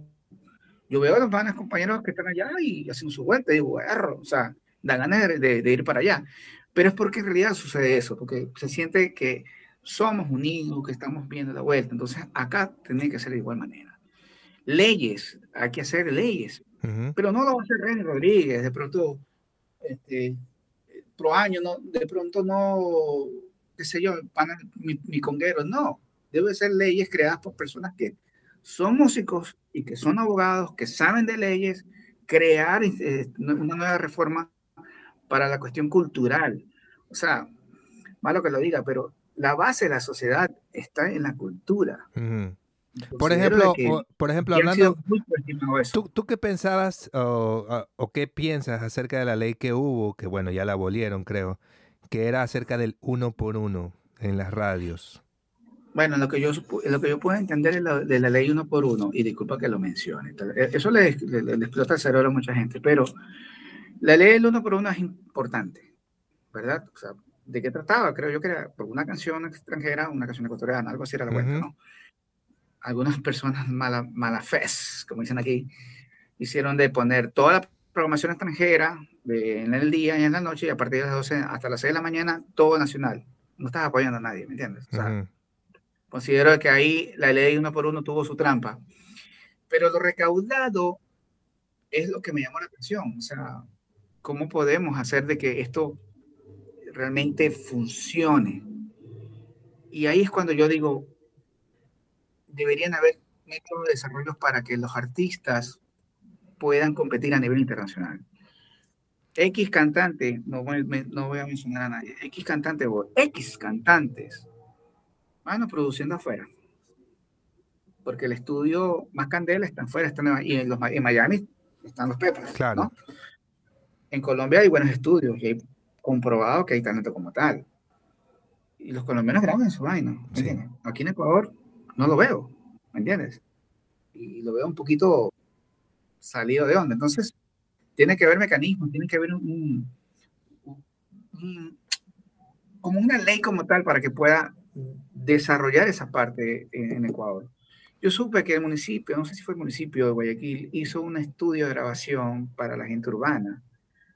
yo veo a los vanos compañeros que están allá y hacen su vuelta y digo, o sea, da ganas de, de, ir para allá. Pero es porque en realidad sucede eso, porque se siente que somos unidos, que estamos viendo la vuelta. Entonces, acá tiene que ser de igual manera. Leyes, hay que hacer leyes, pero no lo va a hacer René Rodríguez, de pronto, este, pro año, no, de pronto no, qué sé yo, mi, mi conguero, no. Debe ser leyes creadas por personas que son músicos y que son abogados, que saben de leyes, crear eh, una nueva reforma para la cuestión cultural. O sea, malo que lo diga, pero la base de la sociedad está en la cultura. Por ejemplo, por ejemplo, hablando, ¿tú, ¿tú, qué pensabas o, o, qué piensas acerca de la ley que hubo, que bueno, ya la abolieron, creo, que era acerca del uno por uno en las radios? Bueno, lo que yo, lo que yo puedo entender es de la ley uno por uno, y disculpa que lo mencione, eso le, explota el cerebro a mucha gente, pero la ley del uno por uno es importante, ¿verdad? O sea, ¿de qué trataba? Creo yo que era por una canción extranjera, una canción ecuatoriana, algo así era la cuenta, ¿no? Algunas personas mala, mala como dicen aquí, hicieron de poner toda la programación extranjera en el día y en la noche, y a partir de las 12 hasta las 6 de la mañana, todo nacional. No estás apoyando a nadie, ¿me entiendes? O sea, Considero que ahí la ley uno por uno tuvo su trampa. Pero lo recaudado es lo que me llamó la atención. O sea, ¿cómo podemos hacer de que esto realmente funcione? Y ahí es cuando yo digo, deberían haber métodos de desarrollo para que los artistas puedan competir a nivel internacional. X cantante, no voy, no voy a mencionar a nadie, X cantante o X cantantes bueno, produciendo afuera. Porque el estudio más candela está afuera, está y en, los, en Miami están los Pepas. Claro. En Colombia hay buenos estudios y hay comprobado que hay talento como tal. Y los colombianos graban su vaina, ¿me entiendes? Aquí en Ecuador no lo veo, ¿me entiendes? Y lo veo un poquito salido de onda. Entonces, tiene que haber mecanismos, tiene que haber un, como una ley como tal para que pueda desarrollar esa parte en, Ecuador. Yo supe que el municipio, no sé si fue el municipio de Guayaquil, hizo un estudio de grabación para la gente urbana.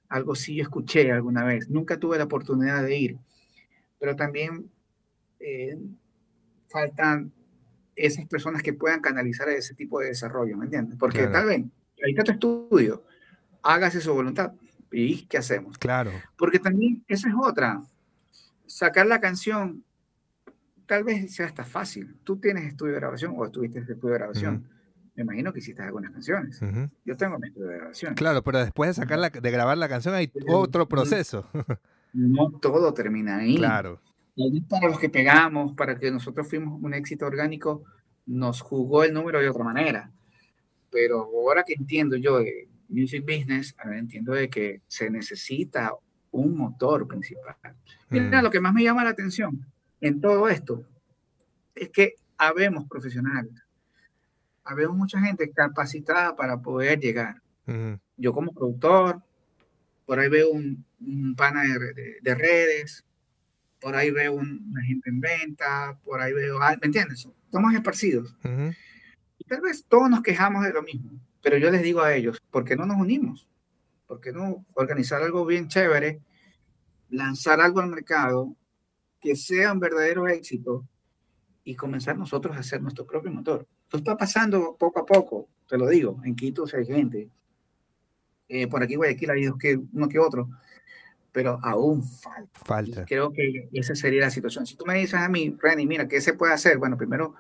Algo sí yo escuché alguna vez. Nunca tuve la oportunidad de ir, pero también eh, faltan esas personas que puedan canalizar ese tipo de desarrollo, ¿me entiendes? Porque tal vez ahí está tu estudio, hágase su voluntad. ¿Y qué hacemos? Claro. Porque también esa es otra. Sacar la canción tal vez sea hasta fácil. Tú tienes estudio de grabación o estuviste en estudio de grabación. Me imagino que hiciste algunas canciones. Yo tengo mi estudio de grabación. Claro, pero después de, sacar de grabar la canción hay otro proceso. No todo termina ahí. Claro. Y para los que pegamos, para que nosotros fuimos un éxito orgánico, nos jugó el número de otra manera. Pero ahora que entiendo yo de music business, ahora entiendo de que se necesita un motor principal. Mira, mm. lo que más me llama la atención en todo esto es que habemos profesionales, habemos mucha gente capacitada para poder llegar. Yo como productor, por ahí veo un, un pana de, redes, por ahí veo una gente en venta, por ahí veo, ¿me entiendes? Estamos esparcidos. Y tal vez todos nos quejamos de lo mismo, pero yo les digo a ellos, ¿por qué no nos unimos? ¿Por qué no organizar algo bien chévere, lanzar algo al mercado que sea un verdadero éxito y comenzar nosotros a hacer nuestro propio motor? Esto está pasando poco a poco, te lo digo, en Quito hay gente, eh, por aquí Guayaquil hay dos que, uno que otro, pero aún falta. Falta. creo que esa sería la situación. Si tú me dices a mí, Renny, mira, ¿qué se puede hacer? Bueno, primero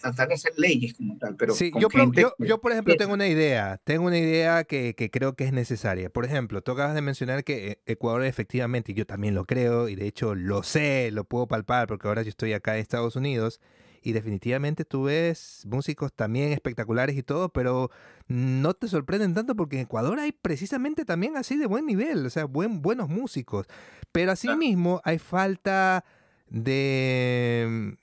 tratar de hacer leyes como tal, pero sí, yo, yo, yo, por ejemplo tengo una idea, tengo una idea que, que, creo que es necesaria. Por ejemplo, tú acabas de mencionar que eh, Ecuador efectivamente, y yo también lo creo, y de hecho lo sé, lo puedo palpar, porque ahora yo estoy acá en Estados Unidos, y definitivamente tú ves músicos también espectaculares y todo, pero no te sorprenden tanto porque en Ecuador hay precisamente también así de buen nivel, o sea, buen, buenos músicos. Pero asimismo hay falta de,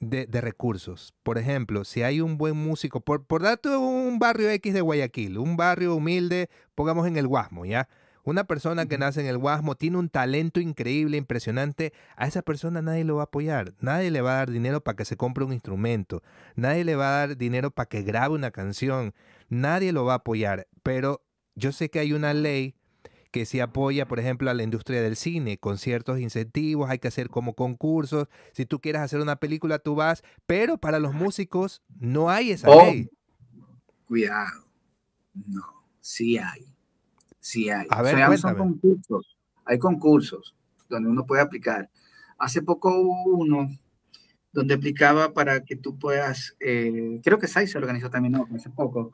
de, recursos. Por ejemplo, si hay un buen músico, por, por darte un barrio X de Guayaquil, un barrio humilde, pongamos en el Guasmo, ¿ya? Una persona que nace en el Guasmo tiene un talento increíble, impresionante. A esa persona nadie lo va a apoyar. Nadie le va a dar dinero para que se compre un instrumento. Nadie le va a dar dinero para que grabe una canción. Nadie lo va a apoyar. Pero yo sé que hay una ley que sí apoya, por ejemplo, a la industria del cine, con ciertos incentivos, hay que hacer como concursos. Si tú quieres hacer una película, tú vas, pero para los músicos no hay esa oh, ley. Cuidado. No, sí hay. Sí hay. A ver, concursos. Hay concursos donde uno puede aplicar. Hace poco hubo uno donde aplicaba para que tú puedas, eh, creo que SAI se organizó también ¿no? hace poco,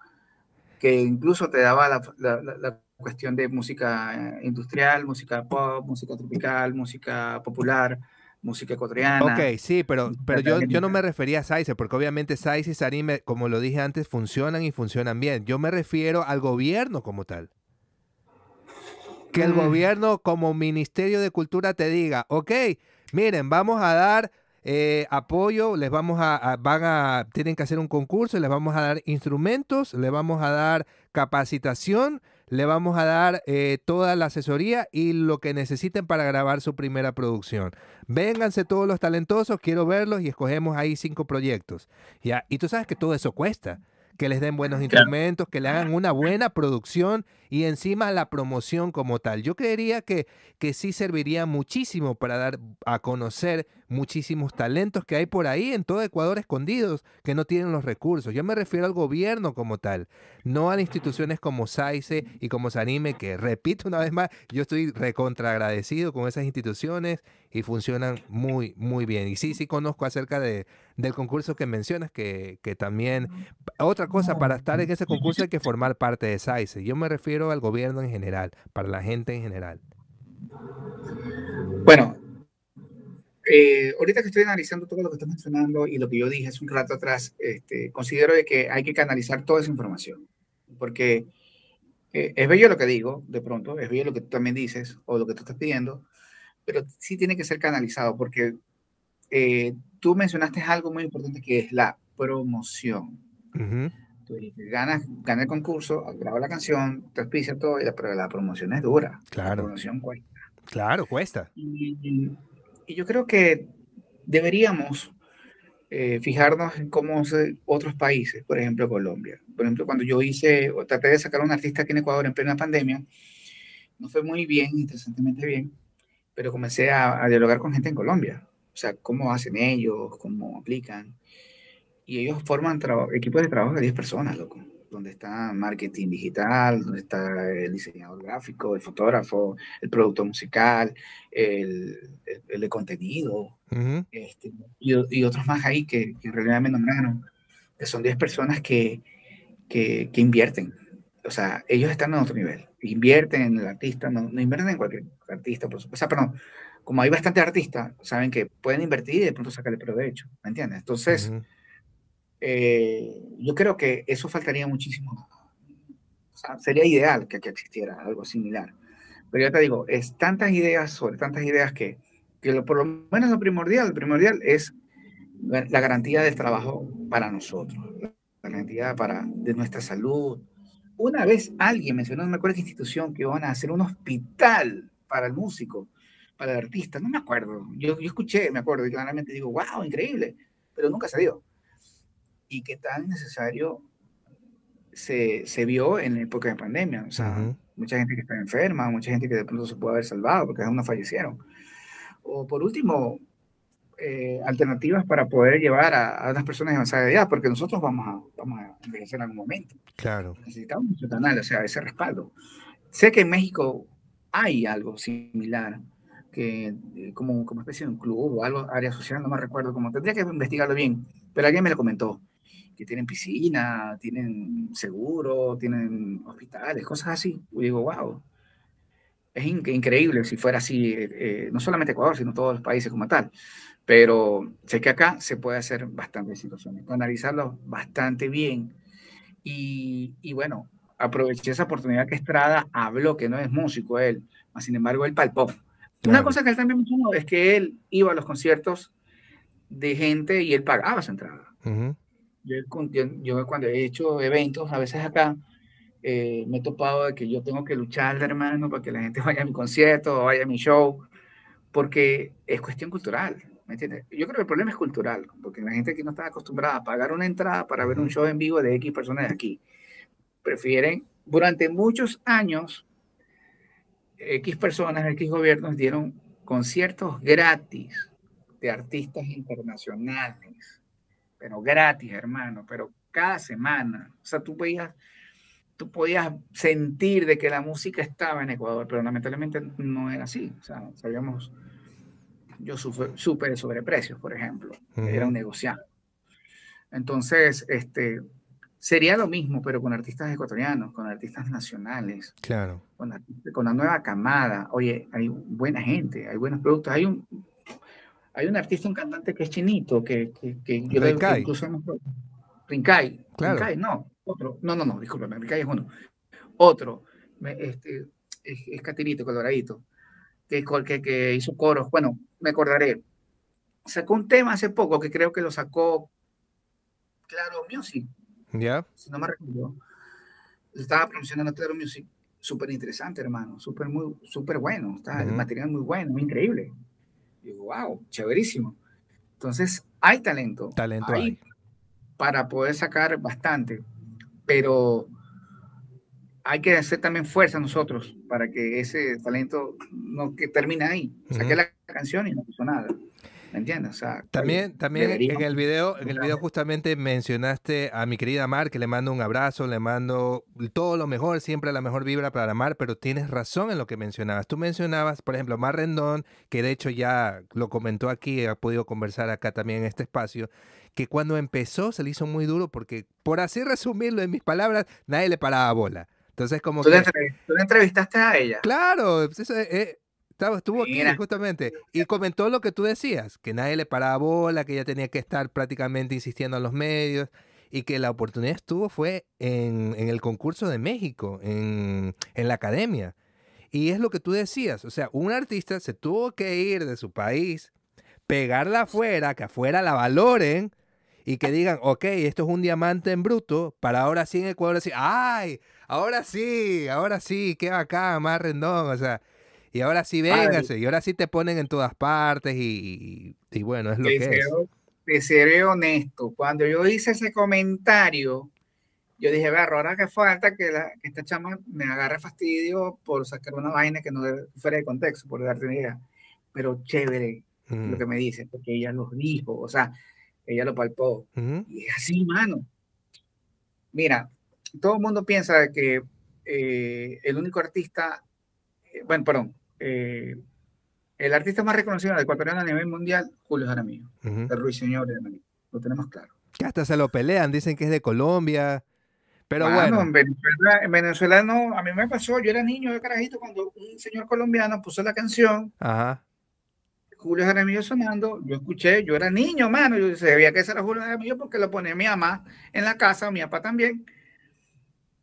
que incluso te daba la, la, cuestión de música industrial, música pop, música tropical, música popular, música ecuatoriana. Ok, sí, pero, pero yo, yo no me refería a Saize, porque obviamente Saize y Sarime, como lo dije antes, funcionan y funcionan bien. Yo me refiero al gobierno como tal que el mm. gobierno como Ministerio de Cultura te diga, ok, miren, vamos a dar eh, apoyo, les vamos a, van a, tienen que hacer un concurso, les vamos a dar instrumentos, les vamos a dar capacitación, le vamos a dar eh, toda la asesoría y lo que necesiten para grabar su primera producción. Vénganse todos los talentosos, quiero verlos y escogemos ahí cinco proyectos. ¿ya? Y tú sabes que todo eso cuesta que les den buenos instrumentos, que le hagan una buena producción y encima la promoción como tal. Yo creería que, que sí serviría muchísimo para dar a conocer muchísimos talentos que hay por ahí en todo Ecuador escondidos que no tienen los recursos. Yo me refiero al gobierno como tal, no a instituciones como SAICE y como Sanime, que repito una vez más, yo estoy recontra agradecido con esas instituciones y funcionan muy, muy bien. Y sí, sí conozco acerca de, del concurso que mencionas, que, que también, otra cosa, para estar en ese concurso hay que formar parte de SAICE. Yo me refiero al gobierno en general, para la gente en general. Bueno, eh, ahorita que estoy analizando todo lo que estás mencionando y lo que yo dije hace un rato atrás, este, considero de que hay que canalizar toda esa información, porque eh, es bello lo que digo, de pronto, es bello lo que tú también dices o lo que tú estás pidiendo, pero sí tiene que ser canalizado, porque eh, tú mencionaste algo muy importante que es la promoción. Ganas, gana el concurso, graba la canción, te auspicia todo, pero la promoción es dura. Claro. La promoción cuesta. Claro, cuesta. y, y yo creo que deberíamos eh, fijarnos en cómo otros países, por ejemplo Colombia. Por ejemplo, cuando yo hice, o traté de sacar a un artista aquí en Ecuador en plena pandemia, no fue muy bien, interesantemente bien, pero comencé a, dialogar con gente en Colombia. O sea, cómo hacen ellos, cómo aplican. Y ellos forman equipos de trabajo de 10 personas, loco. donde está marketing digital, donde está el diseñador gráfico, el fotógrafo, el producto musical, el, el, de contenido, este, y, otros más ahí que, que, en realidad me nombraron, que son 10 personas que, que, que, invierten. O sea, ellos están en otro nivel, invierten en el artista, no, no invierten en cualquier artista, por supuesto. O sea, perdón, como hay bastantes artistas, saben que pueden invertir y de pronto sacarle provecho, ¿me entiendes? Entonces, eh, yo creo que eso faltaría muchísimo. sería ideal que, que, existiera algo similar. Pero ya te digo, es tantas ideas sobre tantas ideas que, que lo, por lo menos lo primordial, lo primordial es la garantía del trabajo para nosotros, la garantía para, de nuestra salud. Una vez alguien mencionó, no me acuerdo qué institución, que van a hacer un hospital para el músico, para el artista, no me acuerdo. Yo, yo escuché, me acuerdo, y claramente digo, wow, increíble, pero nunca se dio y qué tan necesario se, se, vio en la época de pandemia. O sea, mucha gente que está enferma, mucha gente que de pronto se puede haber salvado porque aún no fallecieron. O por último, eh, alternativas para poder llevar a, a unas personas de avanzada edad, porque nosotros vamos a, vamos a envejecer en algún momento. Claro. Necesitamos un canal, o sea, ese respaldo. Sé que en México hay algo similar, que eh, como, como especie de un club o algo, área social, no me recuerdo cómo, tendría que investigarlo bien, pero alguien me lo comentó que tienen piscina, tienen seguro, tienen hospitales, cosas así. Y digo, wow, es increíble si fuera así, eh, eh, no solamente Ecuador, sino todos los países como tal. Pero sé que acá se puede hacer bastantes situaciones, analizarlo bastante bien. Y, y, bueno, aproveché esa oportunidad que Estrada habló, que no es músico él, sin embargo él palpó. Una cosa que él también mencionó es que él iba a los conciertos de gente y él pagaba su entrada. Yo, yo, cuando he hecho eventos, a veces acá, eh, me he topado de que yo tengo que luchar, hermano, para que la gente <laughs> vaya a mi concierto o vaya a mi show, porque es cuestión cultural, ¿me entiendes? Yo creo que el problema es cultural, porque la gente aquí no está acostumbrada a pagar una entrada para ver un show en vivo de X personas de aquí. Prefieren, durante muchos años, X personas, X gobiernos dieron conciertos gratis de artistas internacionales pero gratis, hermano, pero cada semana. O sea, tú podías, tú podías sentir de que la música estaba en Ecuador, pero lamentablemente no era así. O sea, sabíamos, yo supe, de sobreprecios, por ejemplo, era un negociante. Entonces, este, sería lo mismo, pero con artistas ecuatorianos, con artistas nacionales. Claro. Con, con la nueva camada. Oye, hay buena gente, hay buenos productos, hay un hay un artista, un cantante que es chinito, que, que, que yo incluso Rinkai. Claro. Rinkai, no, otro. No, no, no, discúlpame, Rinkai es uno. Otro, este, es, es catirito, coloradito, que, que, que hizo coros. Bueno, me acordaré. Sacó un tema hace poco que creo que lo sacó Claro Music. Ya. Si no me recuerdo. Estaba promocionando Claro Music. Súper interesante, hermano. Súper, muy, súper bueno. Está el material muy bueno, muy increíble digo, wow, chéverísimo. Entonces, hay talento. Talento hay. Para poder sacar bastante, pero hay que hacer también fuerza nosotros para que ese talento no que termine ahí. Saqué la canción y no puso nada. ¿Me entiendes? también también en el video, en el video justamente mencionaste a mi querida Mar, que le mando un abrazo, le mando todo lo mejor, siempre la mejor vibra para Mar, pero tienes razón en lo que mencionabas. Tú mencionabas, por ejemplo, Mar Rendón, que de hecho ya lo comentó aquí, ha podido conversar acá también en este espacio, que cuando empezó se le hizo muy duro porque, por así resumirlo en mis palabras, nadie le paraba bola. Entonces, como ¿Tú, que... le entrevistaste a ella? Claro, pues eso es, estuvo aquí justamente y comentó lo que tú decías, que nadie le paraba bola, que ella tenía que estar prácticamente insistiendo en los medios y que la oportunidad estuvo fue en, el concurso de México, en, la academia. Y es lo que tú decías, o sea, un artista se tuvo que ir de su país, pegarla afuera, que afuera la valoren y que digan, ok, esto es un diamante en bruto, para ahora sí en Ecuador decir, ay, ahora sí, ahora sí, qué bacán, más rendón, o sea, y ahora sí véngase, y ahora sí te ponen en todas partes y, bueno, es lo que es. Te seré honesto, cuando yo hice ese comentario, yo dije, vea, ahora que falta que, la, que esta chama me agarre fastidio por sacar una vaina que no debe fuera de contexto, por darte una idea. Pero chévere lo que me dice, porque ella lo dijo, o sea, ella lo palpó. Y es así, mano. Mira, todo el mundo piensa que eh, el único artista, eh, bueno, perdón, eh, el artista más reconocido de ecuatoriano a nivel mundial, Julio Jaramillo, el Ruiseñor de lo tenemos claro. Que hasta se lo pelean, dicen que es de Colombia. Pero bueno. En Venezuela, en Venezuela no, a mí me pasó, yo era niño de carajito cuando un señor colombiano puso la canción. Ajá. Julio Jaramillo sonando, yo escuché, yo era niño, mano, yo sabía que ese era Julio Jaramillo porque lo ponía mi mamá en la casa, mi papá también,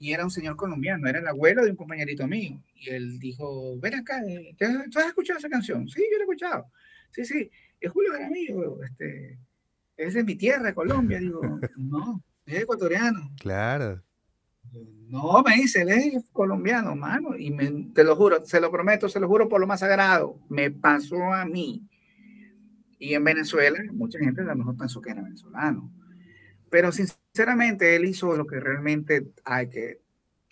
y era un señor colombiano, era el abuelo de un compañerito mío, y él dijo, ven acá, eh, ¿tú has escuchado esa canción? Sí, yo la he escuchado, sí, sí, es Julio Jaramillo, este, es de mi tierra, Colombia, digo, <laughs> no, es ecuatoriano. Claro. No, me dice, él es colombiano, mano, y te lo juro, se lo prometo, se lo juro por lo más sagrado, me pasó a mí. Y en Venezuela, mucha gente a lo mejor pensó que era venezolano. Pero sinceramente, él hizo lo que realmente hay que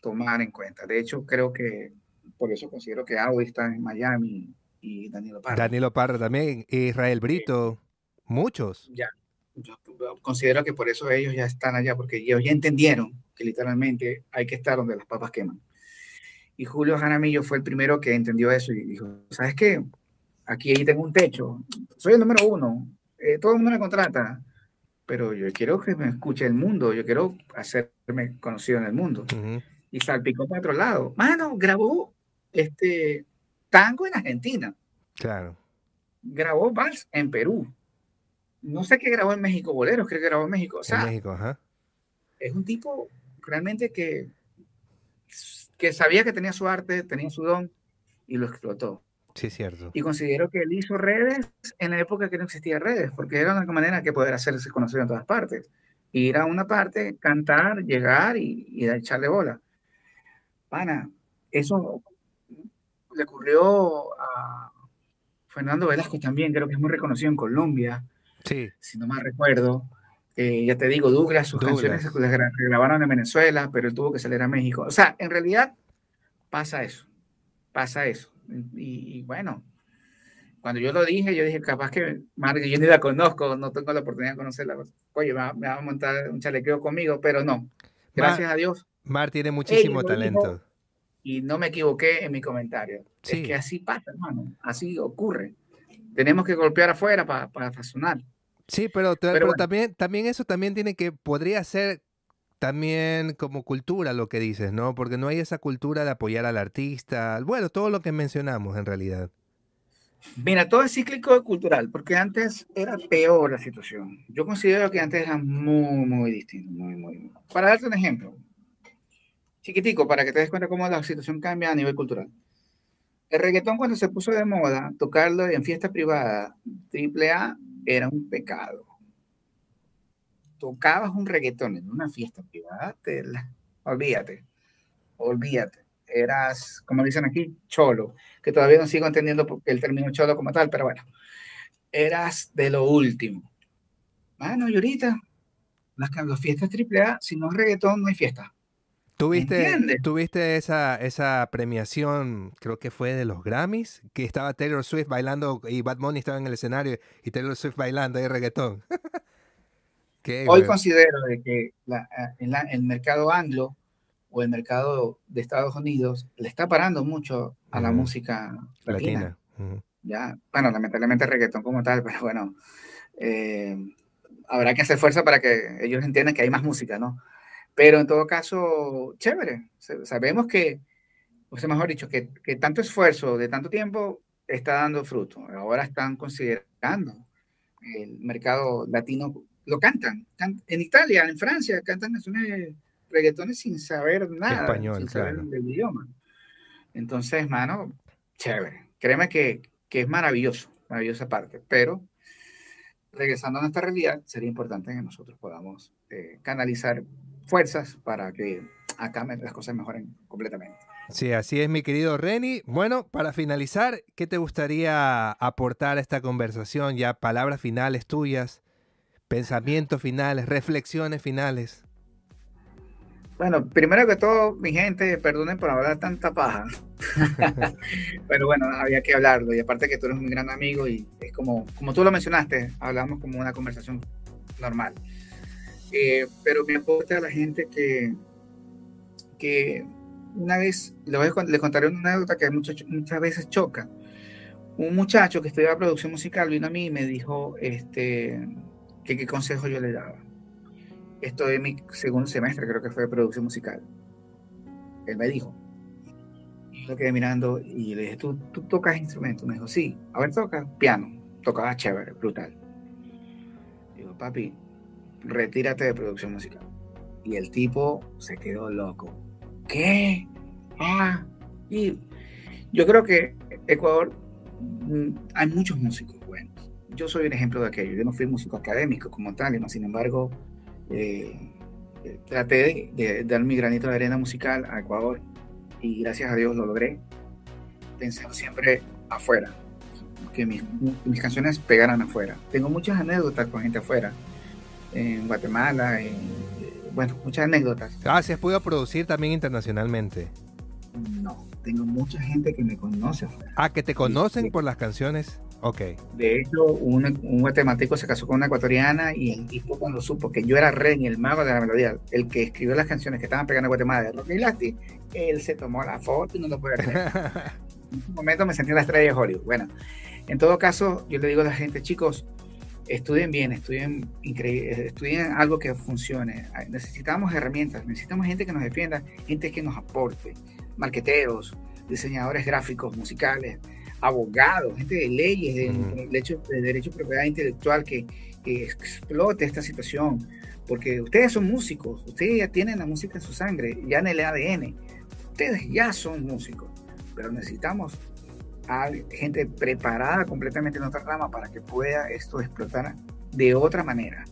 tomar en cuenta. De hecho, creo que por eso considero que Audi está en Miami y Danilo Parra. Danilo Parra también, Israel Brito, muchos. Ya, yo considero que por eso ellos ya están allá, porque ellos ya entendieron que literalmente hay que estar donde las papas queman. Y Julio Jaramillo fue el primero que entendió eso y dijo, ¿sabes qué? Aquí tengo un techo, soy el número uno, eh, todo el mundo me contrata, pero yo quiero que me escuche el mundo, yo quiero hacerme conocido en el mundo. Y salpicó para otro lado. Mano, grabó este tango en Argentina. Claro. Grabó vals en Perú no sé qué grabó en México, boleros creo que grabó en México. O sea, México, ajá. es un tipo realmente que, que sabía que tenía su arte, tenía su don y lo explotó. Sí, cierto. Y considero que él hizo redes en la época que no existía redes, porque era la única manera que poder hacerse conocido en todas partes. Ir a una parte, cantar, llegar y, y echarle bola. Pana, eso le ocurrió a Fernando Velasco también, creo que es muy reconocido en Colombia. Sí. Si no mal recuerdo. Eh, ya te digo, Douglas, sus canciones se grabaron en Venezuela, pero él tuvo que salir a México. O sea, en realidad pasa eso. Pasa eso. Y, bueno, cuando yo lo dije, yo dije, capaz que Mar, yo ni la conozco, no tengo la oportunidad de conocerla. Oye, me va, a montar un chalequeo conmigo, pero no. Gracias a Dios. Mar tiene muchísimo talento. y no me equivoqué en mi comentario. Es que así pasa, hermano. Así ocurre tenemos que golpear afuera para, para Sí, pero, pero, también, también eso también tiene que, podría ser también como cultura lo que dices, ¿no? Porque no hay esa cultura de apoyar al artista, bueno, todo lo que mencionamos en realidad. Mira, todo es cíclico cultural, porque antes era peor la situación. Yo considero que antes era muy, muy distinto, muy, muy. Para darte un ejemplo, chiquitico, para que te des cuenta cómo la situación cambia a nivel cultural. El reggaetón cuando se puso de moda, tocarlo en fiesta privada, triple A, era un pecado. Tocabas un reggaetón en una fiesta privada, olvídate, olvídate. Eras, como dicen aquí, cholo, que todavía no sigo entendiendo el término cholo como tal, pero bueno, eras de lo último. Bueno, y ahorita, las, las fiestas triple A, si no es reggaetón, no hay fiesta. ¿Tuviste, ¿Tuviste esa, esa premiación, creo que fue de los Grammys, que estaba Taylor Swift bailando y Bad Bunny estaba en el escenario y Taylor Swift bailando y reggaetón? <laughs> Hoy considero que la, el mercado anglo o el mercado de Estados Unidos le está parando mucho a la música latina. Ya, bueno, lamentablemente reggaetón como tal, pero bueno, eh, habrá que hacer fuerza para que ellos entiendan que hay más música, ¿no? Pero en todo caso, chévere. Sabemos que, o sea, mejor dicho, que, que tanto esfuerzo de tanto tiempo está dando fruto. Ahora están considerando el mercado latino, lo cantan. En Italia, en Francia, cantan canciones reggaetones sin saber nada, Español, sin saber del idioma. Entonces, mano, chévere. Créeme que, que es maravilloso, maravillosa parte. Pero regresando a nuestra realidad, sería importante que nosotros podamos eh, canalizar fuerzas para que acá las cosas mejoren completamente. Sí, así es, mi querido Reni. Bueno, para finalizar, ¿qué te gustaría aportar a esta conversación? Ya palabras finales tuyas, pensamientos finales, reflexiones finales. Bueno, primero que todo, mi gente, perdonen por hablar tanta paja. <laughs> Pero bueno, había que hablarlo. Y aparte que tú eres un gran amigo y es como, como tú lo mencionaste, hablamos como una conversación normal. Eh, pero me aporta a la gente que que una vez, le contaré una anécdota que muchas, muchas veces choca. Un muchacho que estudiaba producción musical vino a mí y me dijo este, qué consejo yo le daba. Esto de mi segundo semestre, creo que fue de producción musical. Él me dijo. Yo quedé mirando y le dije, ¿tú, tú tocas instrumentos? Me dijo, sí. A ver, toca piano. Tocaba chévere, brutal. Digo, papi, retírate de producción musical. Y el tipo se quedó loco. ¿Qué? Ah, y yo creo que Ecuador mm, hay muchos músicos buenos. Yo soy un ejemplo de aquello. Yo no fui músico académico como tal, ¿no? sin embargo, eh, eh, traté de, dar mi granito de arena musical a Ecuador y gracias a Dios lo logré. Pensé siempre afuera, que mis, mis canciones pegaran afuera. Tengo muchas anécdotas con gente afuera en Guatemala, en, bueno, muchas anécdotas. Ah, ¿se has podido producir también internacionalmente? No, tengo mucha gente que me conoce afuera. Ah, que te conocen por las canciones. Ok. De hecho, un, un, guatemalteco se casó con una ecuatoriana y el tipo cuando supo que yo era Ren, el mago de la melodía, el que escribió las canciones que estaban pegando en Guatemala de Rocky Lasti, él se tomó la foto y no lo puede creer. <laughs> en un momento me sentí la estrella de Hollywood. Bueno, en todo caso, yo le digo a la gente, chicos, estudien bien, estudien, estudien algo que funcione. Necesitamos herramientas, necesitamos gente que nos defienda, gente que nos aporte, marqueteros, diseñadores gráficos, musicales, abogados, gente de leyes, de, derecho, de derecho de propiedad intelectual que, que, explote esta situación. Porque ustedes son músicos, ustedes ya tienen la música en su sangre, ya en el ADN. Ustedes ya son músicos, pero necesitamos gente preparada completamente en otra rama para que pueda esto explotar de otra manera.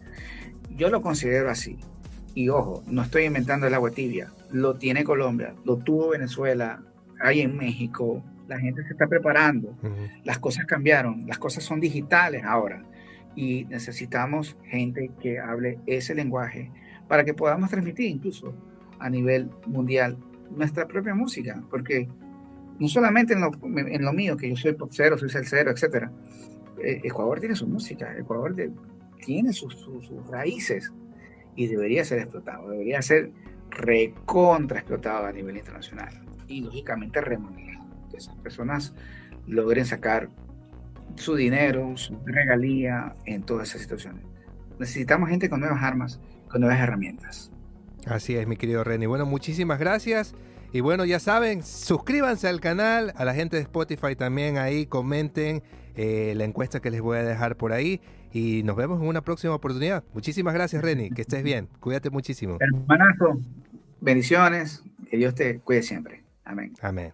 Yo lo considero así. Y ojo, no estoy inventando el agua tibia. Lo tiene Colombia, lo tuvo Venezuela, hay en México. La gente se está preparando. Las cosas cambiaron, las cosas son digitales ahora. Y necesitamos gente que hable ese lenguaje para que podamos transmitir incluso a nivel mundial nuestra propia música. Porque no solamente en lo, en lo mío, que yo soy popcero, soy salsero, etc. Eh, Ecuador tiene su música, Ecuador tiene sus, sus, raíces y debería ser explotado, debería ser recontra explotado a nivel internacional y lógicamente remunerado. Esas personas logren sacar su dinero, su regalía en todas esas situaciones. Necesitamos gente con nuevas armas, con nuevas herramientas. Así es, mi querido René. Bueno, muchísimas gracias. Y bueno, ya saben, suscríbanse al canal, a la gente de Spotify también ahí, comenten eh, la encuesta que les voy a dejar por ahí y nos vemos en una próxima oportunidad. Muchísimas gracias, Reni, que estés bien, cuídate muchísimo. Hermanazo, bendiciones, que Dios te cuide siempre. Amén. Amén.